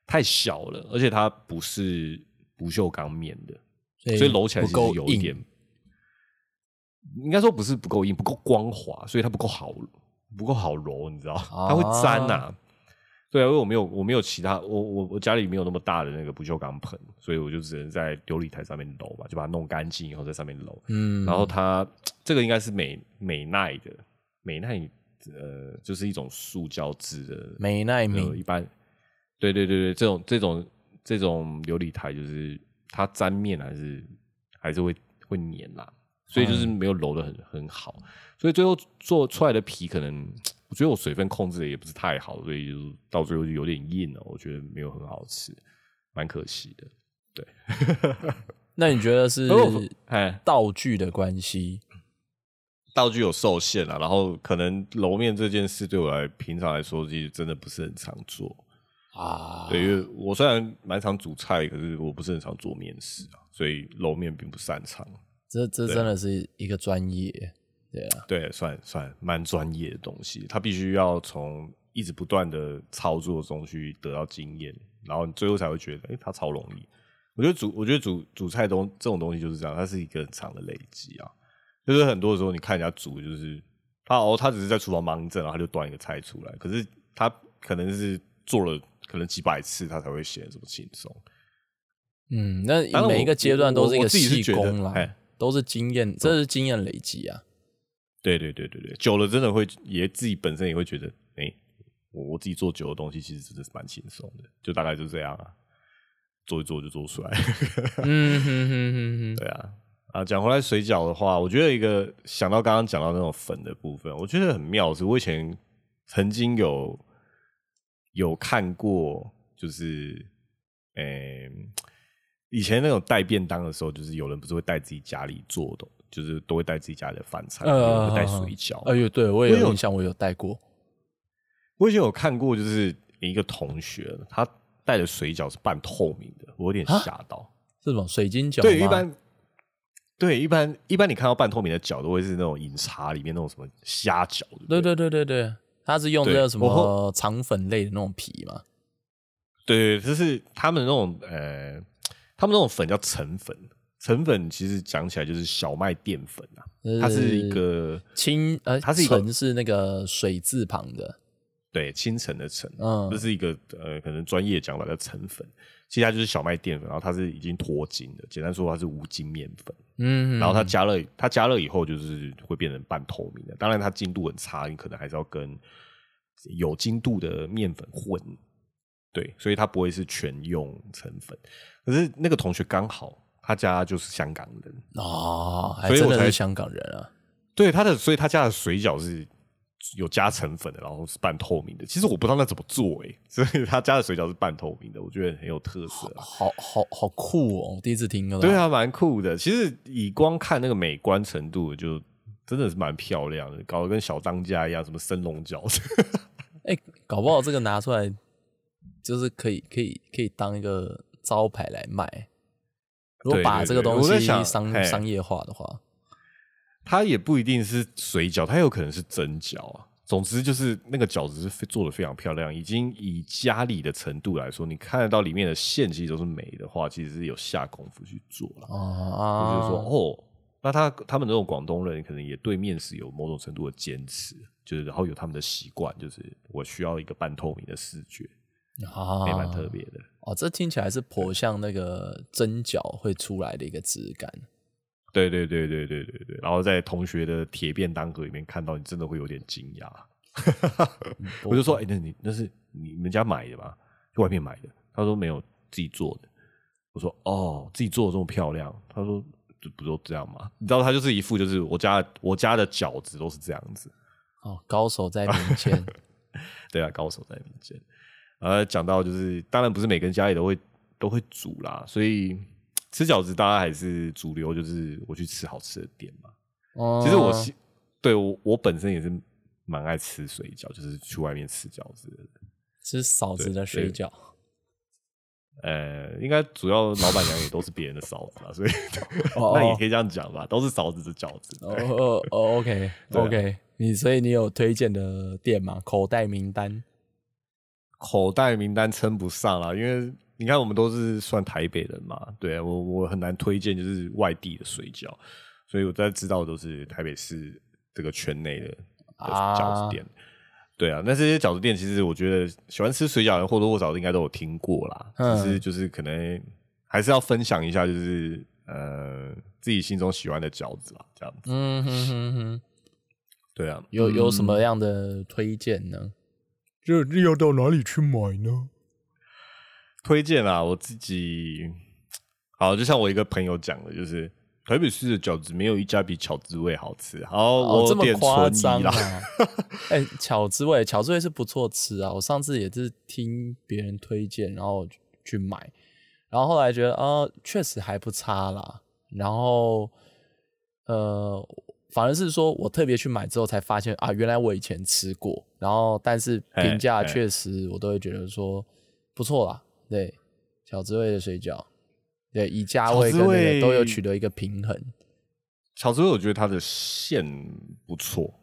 太小了，而且它不是不锈钢面的，所以揉起来其实不够硬有一点，应该说不是不够硬，不够光滑，所以它不够好，不够好揉，你知道，它会粘呐、对啊，因为我没有我没有其他，我我我家里没有那么大的那个不锈钢盆，所以我就只能在琉璃台上面揉吧，就把它弄干净以后在上面揉。嗯，然后它这个应该是美美奈的，美奈呃就是一种塑胶制的美奈呃，敏一般，对对对对，这种这种这种琉璃台就是它粘面还是还是会会粘啦，所以就是没有揉的很很好，所以最后做出来的皮可能我觉得我水分控制的也不是太好，所以就到最后就有点硬了，我觉得没有很好吃，蛮可惜的。对 那你觉得是哦哎，道具的关系？道具有受限啊，然后可能揉面这件事对我来平常来说，其实真的不是很常做。啊，对，因为我虽然蛮常煮菜，可是我不是很常做面食啊，所以揉面并不擅长。这这真的是一个专业，对啊，对，算算蛮专业的东西，他必须要从一直不断的操作中去得到经验，然后你最后才会觉得，哎、他超容易。我觉得煮，我觉得煮煮菜东这种东西就是这样，它是一个很长的累积啊。就是很多时候你看人家煮，就是他哦，他只是在厨房忙一阵，然后他就端一个菜出来，可是他可能是做了可能几百次，他才会显得这么轻松。嗯，那每一个阶段都是一个细工啦哎，都是经验，这是经验累积啊。对对对对对，久了真的会也自己本身也会觉得，哎、我我自己做久的东西其实真的是蛮轻松的，就大概就这样啊，做一做就做出来。嗯 哼哼哼哼，对啊，啊，讲回来水饺的话，我觉得一个想到刚刚讲到那种粉的部分，我觉得很妙是，我以前曾经有有看过，就是，诶、以前那种带便当的时候，就是有人不是会带自己家里做的，就是都会带自己家里的饭菜，呃会带水饺。哎呦，对我也有印象，我有带过。我以前有看过，就是一个同学，他带的水饺是半透明的，我有点吓到。这种水晶饺，对，一般，对，一般，一般你看到半透明的饺，都会是那种饮茶里面那种什么虾饺。对对对对对，他是用这个什么肠粉类的那种皮嘛？对，就是他们那种呃，他们那种粉叫澄粉，澄粉其实讲起来就是小麦淀粉啊，它是一个清呃，它是澄是那个水字旁的。对，清晨的晨，嗯，这是一个呃，可能专业讲法叫陈粉，其实它就是小麦淀粉，然后它是已经脱筋的，简单说它是无筋面粉，嗯，然后它加热，它加热以后就是会变成半透明的，当然它精度很差，你可能还是要跟有精度的面粉混，对，所以它不会是全用成粉，可是那个同学刚好他家就是香港人哦，还真的是香港人啊，对，他的，所以他家的水饺是。有加成粉的，然后是半透明的。其实我不知道那怎么做哎，所以他家的水饺是半透明的，我觉得很有特色。好好好酷哦！第一次听到。对啊，蛮酷的。其实以光看那个美观程度，就真的是蛮漂亮的，搞得跟小当家一样，什么生龙饺子。哎，搞不好这个拿出来就是可以可以可以当一个招牌来卖。如果把这个东西商商业化的话。它也不一定是水饺，它有可能是蒸饺啊。总之就是那个饺子是做的非常漂亮，已经以家里的程度来说，你看得到里面的馅其实都是美的话，其实是有下功夫去做了。哦，就是说哦，那他他们这种广东人可能也对面食有某种程度的坚持，就是然后有他们的习惯，就是我需要一个半透明的视觉，啊，也蛮特别的。哦，这听起来是颇像那个蒸饺会出来的一个质感。对对对对对对对，然后在同学的铁便当盒里面看到，你真的会有点惊讶。我就说：“哎，那你那是你们家买的吗？外面买的？”他说：“没有，自己做的。”我说：“哦，自己做的这么漂亮。”他说：“就不都这样吗？”你知道，他就是一副就是我家我家的饺子都是这样子。哦，高手在民间。对啊，高手在民间。呃，讲到就是，当然不是每个人家里都会都会煮啦，所以。吃饺子，大家还是主流，就是我去吃好吃的店嘛。哦，其实我对我我本身也是蛮爱吃水饺，就是去外面吃饺子的。吃嫂子的水饺。呃，应该主要老板娘也都是别人的嫂子啊，所以那也可以这样讲吧，都是嫂子的饺子。哦哦哦，OK OK，你所以你有推荐的店吗？口袋名单？口袋名单称不上啦，因为。你看，我们都是算台北人嘛，对我我很难推荐就是外地的水饺，所以我在知道都是台北市这个圈内的饺子店，对啊，那这些饺子店其实我觉得喜欢吃水饺的人或多或少应该都有听过啦，只是就是可能还是要分享一下，就是呃自己心中喜欢的饺子啦，这样子。嗯哼哼哼，对啊，有有什么样的推荐呢？这要到哪里去买呢？推荐啊，我自己好，就像我一个朋友讲的，就是台北市的饺子没有一家比巧滋味好吃。好，我这么夸张啊？哎，巧滋味，巧滋味是不错吃啊。我上次也是听别人推荐，然后去买，然后后来觉得啊，确实还不差啦。然后呃，反而是说我特别去买之后才发现啊，原来我以前吃过，然后但是评价确实我都会觉得说不错啦。对，小滋味的水饺，对，以价位跟那个都有取得一个平衡。小滋味，我觉得它的馅不错，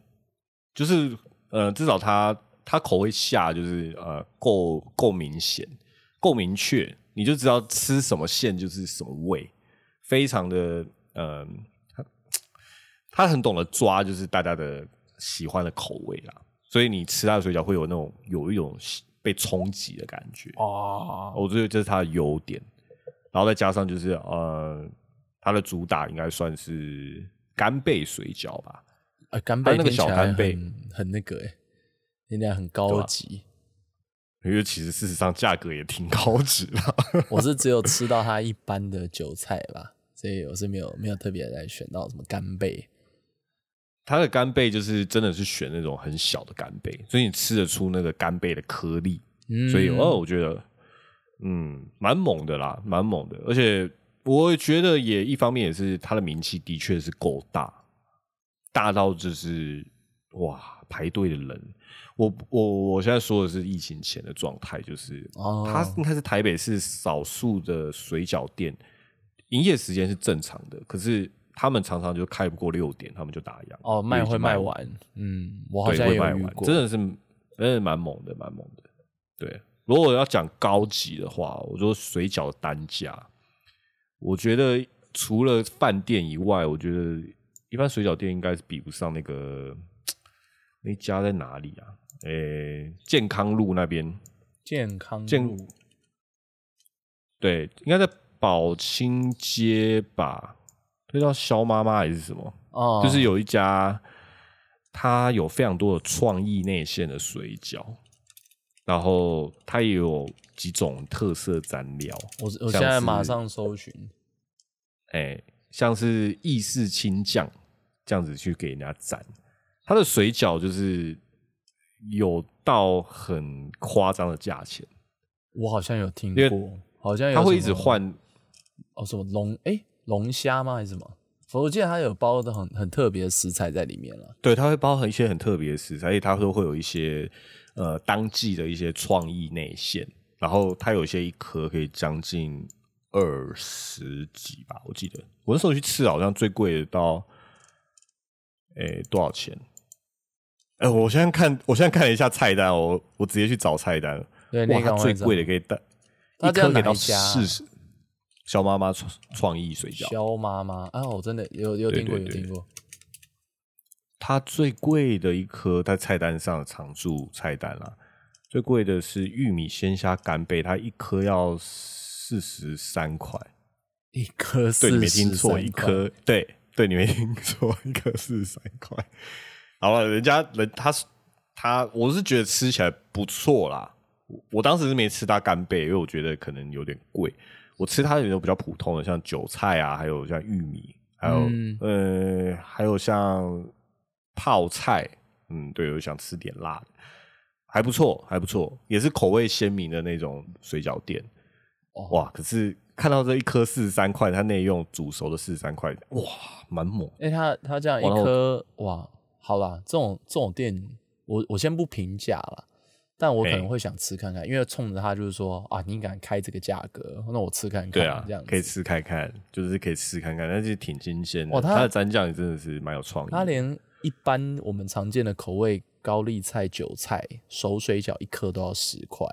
就是呃，至少它它口味下就是呃够够明显，够明确，你就知道吃什么馅就是什么味，非常的呃，他他很懂得抓，就是大家的喜欢的口味啦，所以你吃他的水饺会有那种有一种。被冲击的感觉哦，我觉得这是他的优点，然后再加上就是呃，它的主打应该算是干贝水饺吧？呃，干贝那个小干贝很那个哎，听起来很高级，因为其实事实上价格也挺高级的。我是只有吃到它一般的韭菜吧，所以我是没有没有特别来选到什么干贝。它的干贝就是真的是选那种很小的干贝，所以你吃得出那个干贝的颗粒，所以哦，我觉得嗯，蛮猛的啦，蛮猛的。而且我觉得也一方面也是它的名气的确是够大，大到就是哇排队的人。我我我现在说的是疫情前的状态，就是哦它应该是台北市少数的水饺店营业时间是正常的，可是他们常常就开不过六点，他们就打烊。哦，卖会卖完完，嗯，我好对，像也卖完，真的是真的蛮猛的，蛮猛的。对，如果要讲高级的话，我说水饺的单价，我觉得除了饭店以外，我觉得一般水饺店应该是比不上那个 那家在哪里啊？诶、健康路那边，健康健路对，应该在宝清街吧？这叫肖妈妈还是什么？哦，就是有一家，它有非常多的创意内馅的水饺，然后它也有几种特色蘸料，我我现在马上搜寻，哎、像是意式青酱这样子去给人家蘸。它的水饺就是有到很夸张的价钱，我好像有听过，好像有它会一直换。哦，什么龙哎龙虾吗还是什么？我记得它有包的很很特别的食材在里面了。对，它会包含一些很特别的食材，而且它都会有一些呃当季的一些创意内馅，然后它有一些一颗可以将近二十几吧，我记得我那时候去吃，好像最贵的到，诶、多少钱？哎、我现在看，我现在看了一下菜单，我我直接去找菜单了，对，哇，那个它最贵的可以带一颗给到四十，小妈妈创创意水饺，肖妈妈啊，我真的有有听过有听过。它最贵的一颗在菜单上的常驻菜单啦，最贵的是玉米鲜虾干贝，它一颗要四十三块。一颗对，你没听43错，一块颗对对，你没听错，一颗四十三块。好了，人家人他是他，我是觉得吃起来不错啦。我我当时是没吃它干贝，因为我觉得可能有点贵。我吃它有种比较普通的，像韭菜啊，还有像玉米，还有、嗯呃，还有像泡菜，嗯，对，我想吃点辣的，还不错，还不错，也是口味鲜明的那种水饺店。哦哇！可是看到这一颗四十三块，它内用煮熟的四十三块，哇，蛮猛。哎、他他这样一颗哇，好啦，这种这种店，我我先不评价啦，但我可能嘿会想吃看看，因为冲着他就是说啊，你敢开这个价格，那我吃看看，对啊这样，可以吃看看，就是可以吃看看，但是挺新鲜的。哇它它的蘸酱也真的是蛮有创意的。他连一般我们常见的口味高丽菜、韭菜熟水饺一颗都要十块，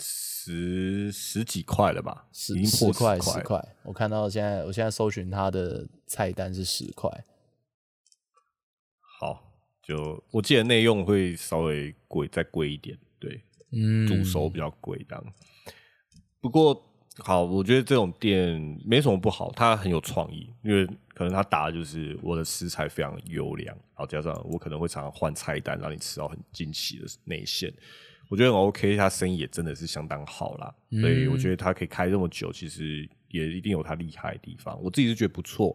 十十几块了吧，十十块块十块。我看到现在，我现在搜寻它的菜单是十块。好，就我记得内用会稍微贵，再贵一点，对，嗯，煮熟比较贵这样。不过好，我觉得这种店没什么不好，它很有创意，因为可能它打的就是我的食材非常优良，然后加上我可能会常常换菜单，让你吃到很惊奇的内馅。我觉得很 OK，它生意也真的是相当好啦，所以我觉得它可以开这么久，其实也一定有它厉害的地方。我自己是觉得不错。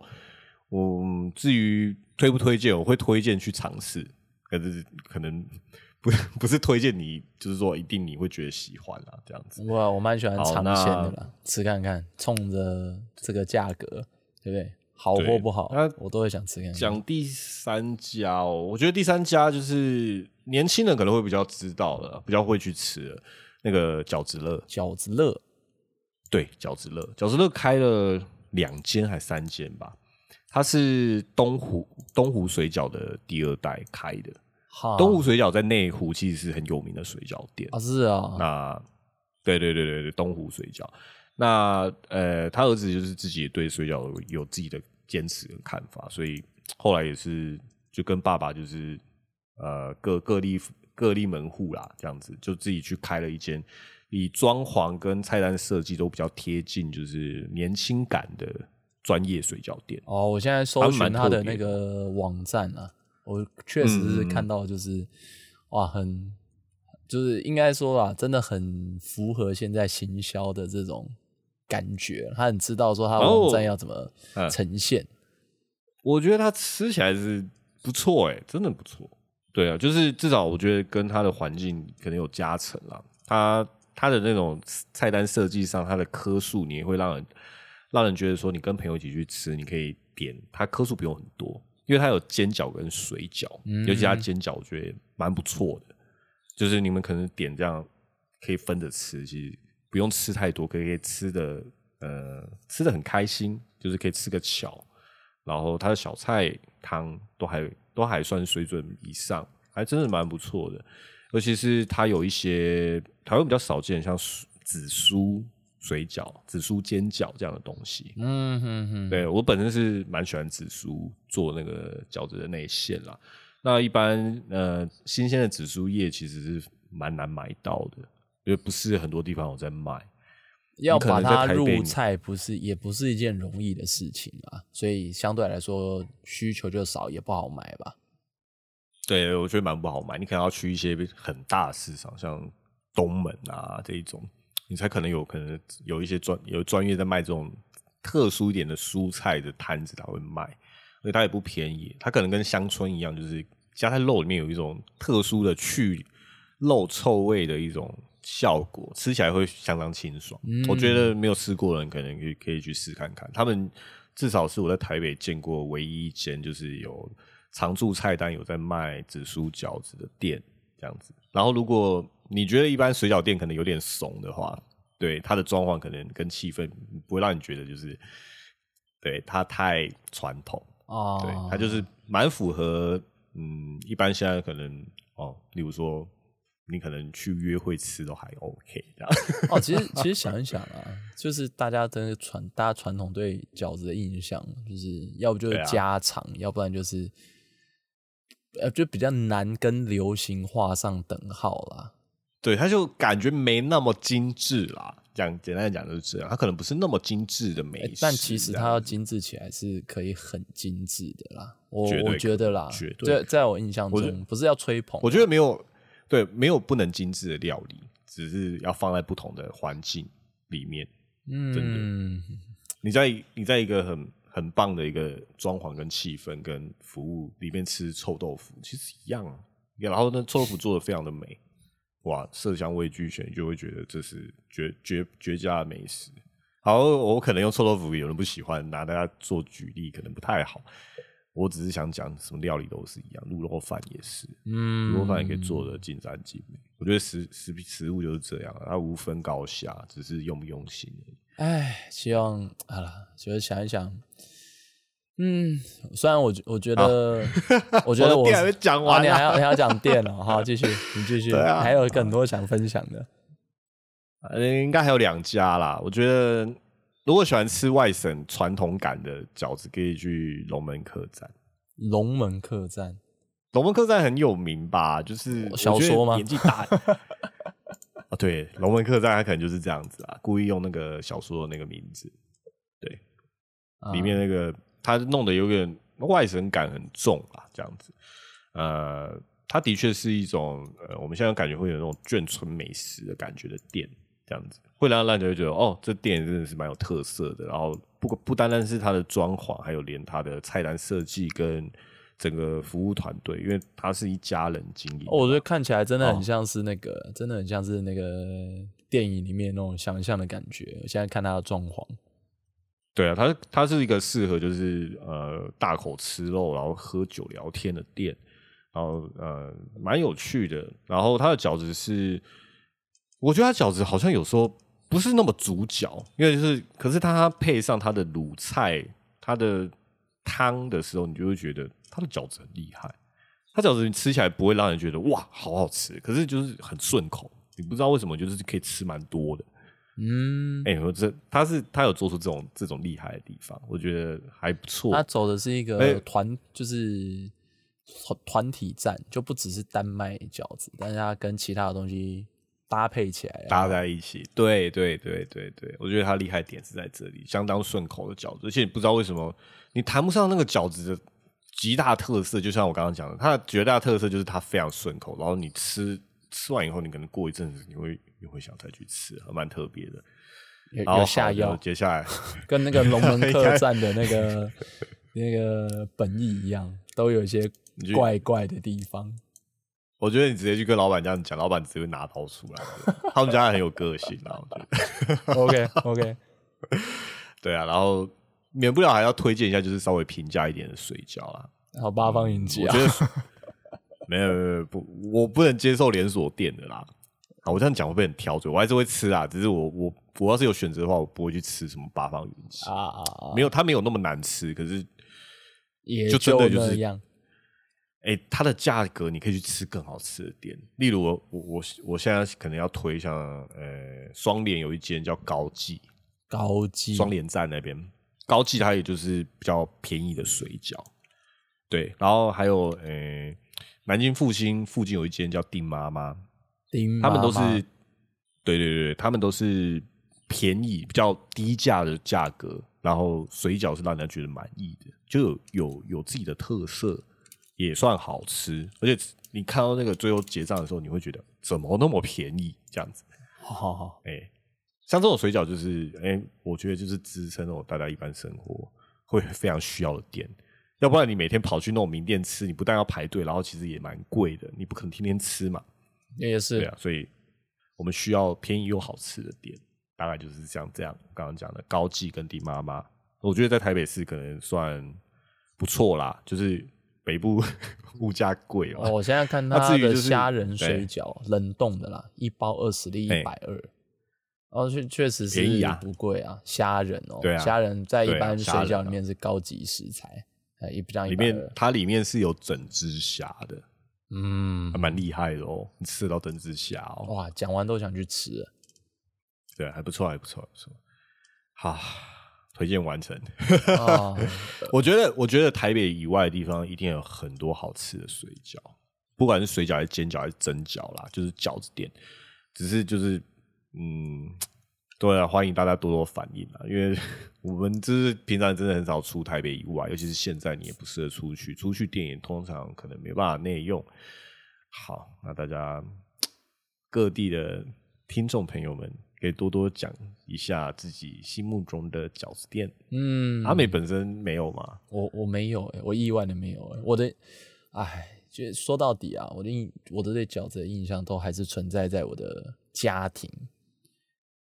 我至于推不推荐，我会推荐去尝试，可是可能不 不是推荐你，就是说一定你会觉得喜欢啊，这样子。我我蛮喜欢尝鲜的那啦，吃看看，冲着这个价格，对不对？好或不好那，我都会想吃看看。讲第三家哦，我觉得第三家就是年轻人可能会比较知道的，比较会去吃的那个饺子乐。饺子乐对，饺子乐，饺子乐开了两间还三间吧，它是东湖东湖水饺的第二代开的。东湖水饺在内湖其实是很有名的水饺店。啊是啊，那对对对对对，东湖水饺。那呃，他儿子就是自己对水饺有有自己的坚持跟看法，所以后来也是就跟爸爸就是呃各各立各立门户啦，这样子就自己去开了一间以装潢跟菜单设计都比较贴近就是年轻感的专业水饺店。哦，我现在搜寻它的那个网站啊，我确实是看到就是哇，很就是应该说啊，真的很符合现在行销的这种感觉，他很知道说他的网站哦要怎么嗯呈现。我觉得它吃起来是不错哎、真的不错。对啊，就是至少我觉得跟它的环境可能有加成啦。它它的那种菜单设计上，它的颗数你也会让人让人觉得说，你跟朋友一起去吃，你可以点它颗数不用很多，因为它有煎饺跟水饺，尤其它煎饺我觉得蛮不错的，就是你们可能点这样可以分着吃，其实不用吃太多，可以吃的呃吃的很开心，就是可以吃个巧，然后它的小菜汤都还都还算水准以上，还真的蛮不错的。尤其是它有一些台湾比较少见，像紫苏水饺、紫苏煎饺这样的东西。嗯哼哼，对我本身是蛮喜欢紫苏做那个饺子的内馅啦。那一般呃新鲜的紫苏叶其实是蛮难买到的，因为不是很多地方有在卖。要把它入菜，不是也不是一件容易的事情啊，所以相对来说需求就少，也不好买吧。对，我觉得蛮不好买。你可能要去一些很大的市场，像东门啊这一种，你才可能有可能有一些专有专业在卖这种特殊一点的蔬菜的摊子，他会卖，所以它也不便宜。它可能跟乡村一样，就是加在肉里面有一种特殊的去肉臭味的一种效果，吃起来会相当清爽。我觉得没有吃过的人可能可以可以去试看看。他们至少是我在台北见过唯一一间，就是有。常驻菜单有在卖紫苏饺子的店这样子，然后如果你觉得一般水饺店可能有点怂的话，对它的装潢可能跟气氛不会让你觉得就是对它太传统哦，对它就是蛮符合嗯一般现在可能哦，例如说你可能去约会吃都还 OK 这样哦，其实 其实想一想啊，就是大家真的传大家传统对饺子的印象，就是要不就是家常，要不然就是。呃，就比较难跟流行画上等号啦。对，他就感觉没那么精致啦。讲简单的讲就是这样，他可能不是那么精致的美食，但其实它要精致起来是可以很精致的啦。我我觉得啦，在在我印象中，不是要吹捧，我觉得没有对，没有不能精致的料理，只是要放在不同的环境里面。嗯，真的，你在你在一个很。很棒的一个装潢跟气氛跟服务，里面吃臭豆腐其实一样啊。然后呢，臭豆腐做的非常的美，哇，色香味俱全，就会觉得这是绝绝绝佳的美食。好，我可能用臭豆腐有人不喜欢，拿大家做举例可能不太好。我只是想讲，什么料理都是一样，卤肉饭也是，嗯，卤肉饭也可以做的尽善尽美。我觉得食食食物就是这样，它无分高下，只是用不用心。哎，希望好了，就是想一想，嗯，虽然我我觉得，我觉得我还没讲完，你还要还要讲电哦，好，继续，你继续，还有更多想分享的，应该还有两家啦。我觉得如果喜欢吃外省传统感的饺子，可以去龙门客栈。龙门客栈，龙门客栈很有名吧？就是小说吗？年纪大。啊，对，龙门客栈它可能就是这样子啊，故意用那个小说的那个名字，对，里面那个他弄得有点外省感很重啊，这样子，呃，它的确是一种呃，我们现在感觉会有那种眷村美食的感觉的店，这样子会让让人会觉得哦，这店真的是蛮有特色的，然后不不单单是它的装潢，还有连它的菜单设计跟。整个服务团队，因为他是一家人经营，我觉得看起来真的很像是那个，真的很像是那个电影里面那种想象的感觉。我现在看他的装潢，对啊，它它是一个适合就是呃大口吃肉，然后喝酒聊天的店，然后呃蛮有趣的。然后它的饺子是，我觉得它饺子好像有时候不是那么主角，因为就是可是它配上它的卤菜，它的汤的时候，你就会觉得。它的饺子很厉害，它饺子你吃起来不会让人觉得哇好好吃，可是就是很顺口，你不知道为什么就是可以吃蛮多的。嗯，哎，我这他是他有做出这种这种厉害的地方，我觉得还不错。他走的是一个团，就是团团体战，就不只是单卖饺子，但是他跟其他的东西搭配起来，搭在一起。对对对对对，我觉得他厉害点是在这里，相当顺口的饺子，而且不知道为什么你谈不上那个饺子的。极大特色，就像我刚刚讲的，它的绝大特色就是它非常顺口，然后你吃吃完以后，你可能过一阵子，你会你会想再去吃，还蛮特别的。然后下药，接下来 跟那个龙门客栈的那个 那个本意一样，都有一些怪怪的地方。我觉得你直接去跟老板这样讲，老板只会拿刀出来。他们家很有个性啊，我觉得。OK OK，对啊，然后免不了还要推荐一下，就是稍微平价一点的水饺啦。好八方云集啊我觉，得没有没有不，我不能接受连锁店的啦。啊，我这样讲会不会很挑嘴？我还是会吃啊，只是我我我要是有选择的话，我不会去吃什么八方云集。啊啊啊，没有，它没有那么难吃，可是也就真的就是那样。哎、它的价格你可以去吃更好吃的店，例如我我我我现在可能要推像呃双联有一间叫高记高记双连站那边，高记它也就是比较便宜的水饺，对，然后还有呃南京复兴附近有一间叫丁妈妈，丁他们都是对对对，他们都是便宜比较低价的价格，然后水饺是让人家觉得满意的，就有有有自己的特色，也算好吃，而且你看到那个最后结账的时候，你会觉得怎么那么便宜这样子，好好好，哎、像这种水饺就是，哎、我觉得就是支撑了我大家一般生活会非常需要的店。要不然你每天跑去那种名店吃，你不但要排队，然后其实也蛮贵的，你不可能天天吃嘛。对也是啊，所以我们需要便宜又好吃的店，大概就是像这样刚刚讲的高记跟迪妈妈，我觉得在台北市可能算不错啦，就是北部 物价贵。哦，我现在看它 的那至于就是虾仁水对饺，冷冻的啦，一包二十粒，一哎百二。哦，确确实是便宜啊不贵啊，虾仁哦，对啊虾仁在一对啊般水虾仁啊饺里面是高级食材，呃，一不这样一里百二，面它里面是有整只虾的，嗯还，蛮厉害的哦，你吃到整只虾哦，哇，讲完都想去吃了。对，还不错，还不错，还不错。好，推荐完成。啊，我觉得，我觉得台北以外的地方一定有很多好吃的水饺，不管是水饺还是煎饺还是蒸饺啦，就是饺子店。只是就是，嗯，对啊，欢迎大家多多反映啊，因为 我们就是平常真的很少出台北以外，尤其是现在你也不适合出去，出去电影通常可能没办法内用。好，那大家各地的听众朋友们。可以多多讲一下自己心目中的饺子店。嗯，阿美本身没有吗？我我没有哎、我意外的没有哎、我的，哎，就说到底啊，我的印我的对饺子的印象都还是存在在我的家庭。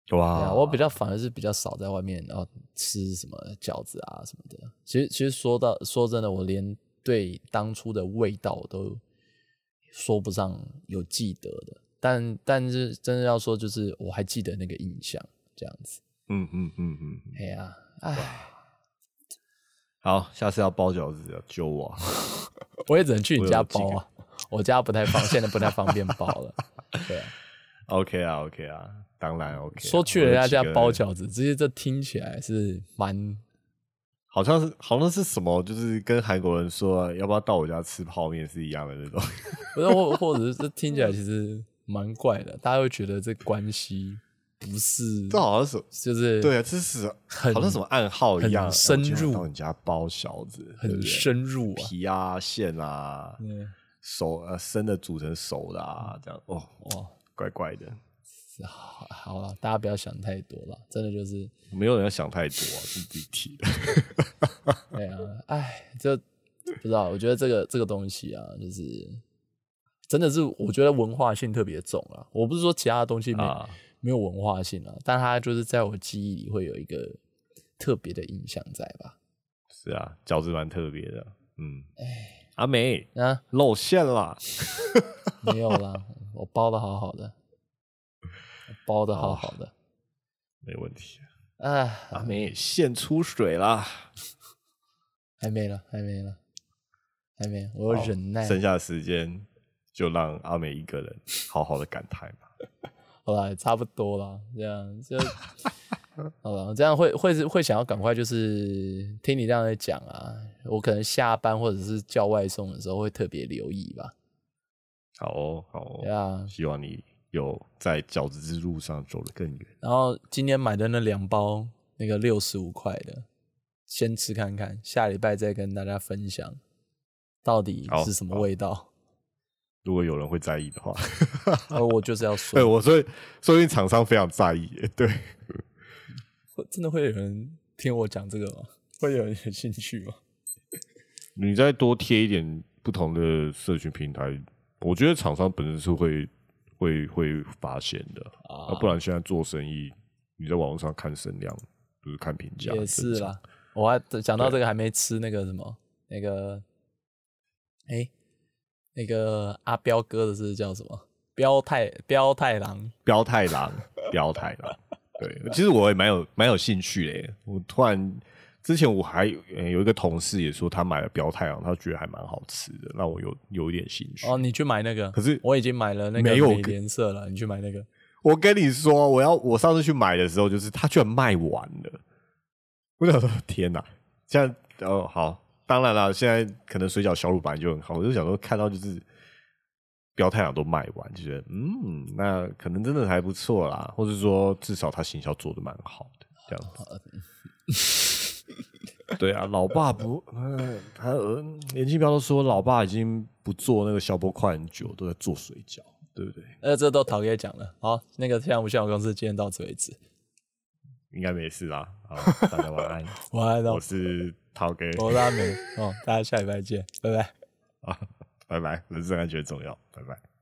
对哇啊，我比较反而是比较少在外面然后吃什么饺子啊什么的。其实其实说到说真的，我连对当初的味道都说不上有记得的。但但是真的要说，就是我还记得那个印象这样子。嗯嗯嗯嗯，哎呀，哎，好，下次要包饺子要揪我啊。我也只能去你家包啊，我家不太方，现在不太方便包了。对啊，OK 啊，OK 啊，当然 OK 啊、说去人家家包饺子，这些这听起来是蛮好像是好像是什么，就是跟韩国人说要不要到我家吃泡面是一样的那种。不是或或者是这听起来其实蛮怪的，大家会觉得这关系不是这好像是就是对啊，这是很好像什么暗号一样，深入到你家包饺子，很深入啊。皮啊馅啊，嗯熟呃生的煮成熟的啊，这样哦，哇，怪怪的，好好了，大家不要想太多了，真的就是没有人要想太多啊，是自己提的。哎呀，哎，这不知道，我觉得这个这个东西啊，就是真的是我觉得文化性特别重啊。我不是说其他的东西没、啊没有文化性啊，但它就是在我记忆里会有一个特别的印象在吧？是啊，饺子蛮特别的，嗯，哎阿美啊，露馅了，没有啦，我包的好好的，我包的好好的，没问题。啊，阿美现出水啦，还没了，还没了，还没，我忍耐。剩下的时间就让阿美一个人好好的感叹吧。好了，差不多了，这样就 好了，这样会会是会想要赶快就是听你这样在讲啊，我可能下班或者是叫外送的时候会特别留意吧。好哦，好哦，对啊，希望你有在饺子之路上走得更远。然后今天买的那两包那个六十五块的，先吃看看，下礼拜再跟大家分享到底是什么味道。如果有人会在意的话，而我就是要说 对，我所以说明厂商非常在意。对，会真的会有人听我讲这个吗？会有人有兴趣吗？你再多贴一点不同的社群平台，我觉得厂商本身是会会会发现的啊不然现在做生意，你在网络上看声量，就是看评价，也是。啦。我还讲到这个还没吃那个什么那个，哎、那个阿彪哥的是叫什么？彪太彪太郎彪太郎，彪太郎。对，其实我也蛮有蛮有兴趣的。我突然之前我还呃有一个同事也说他买了标太阳，他觉得还蛮好吃的，让我有有一点兴趣。哦，你去买那个，可是我已经买了那个没有颜色了，你去买那个。我跟你说，我要我上次去买的时候，就是他居然卖完了。我想说，天哪！现在哦好，当然了，现在可能水饺小卤本来就很好，我就想说看到就是标太阳都卖完，就觉得嗯，那可能真的还不错啦，或者说至少他行销做的蛮好的，这样子。对啊，老爸不，呃他呃年轻标都说老爸已经不做那个小波块很久，都在做水饺，对不对？呃，这都陶哥讲了。好，那个项目项目公司今天到此为止。应该没事啦。好，大家晚安。晚安哦我，是陶哥，我是阿明哦，大家下礼拜见，拜拜。啊，拜拜，人身安全重要，拜拜。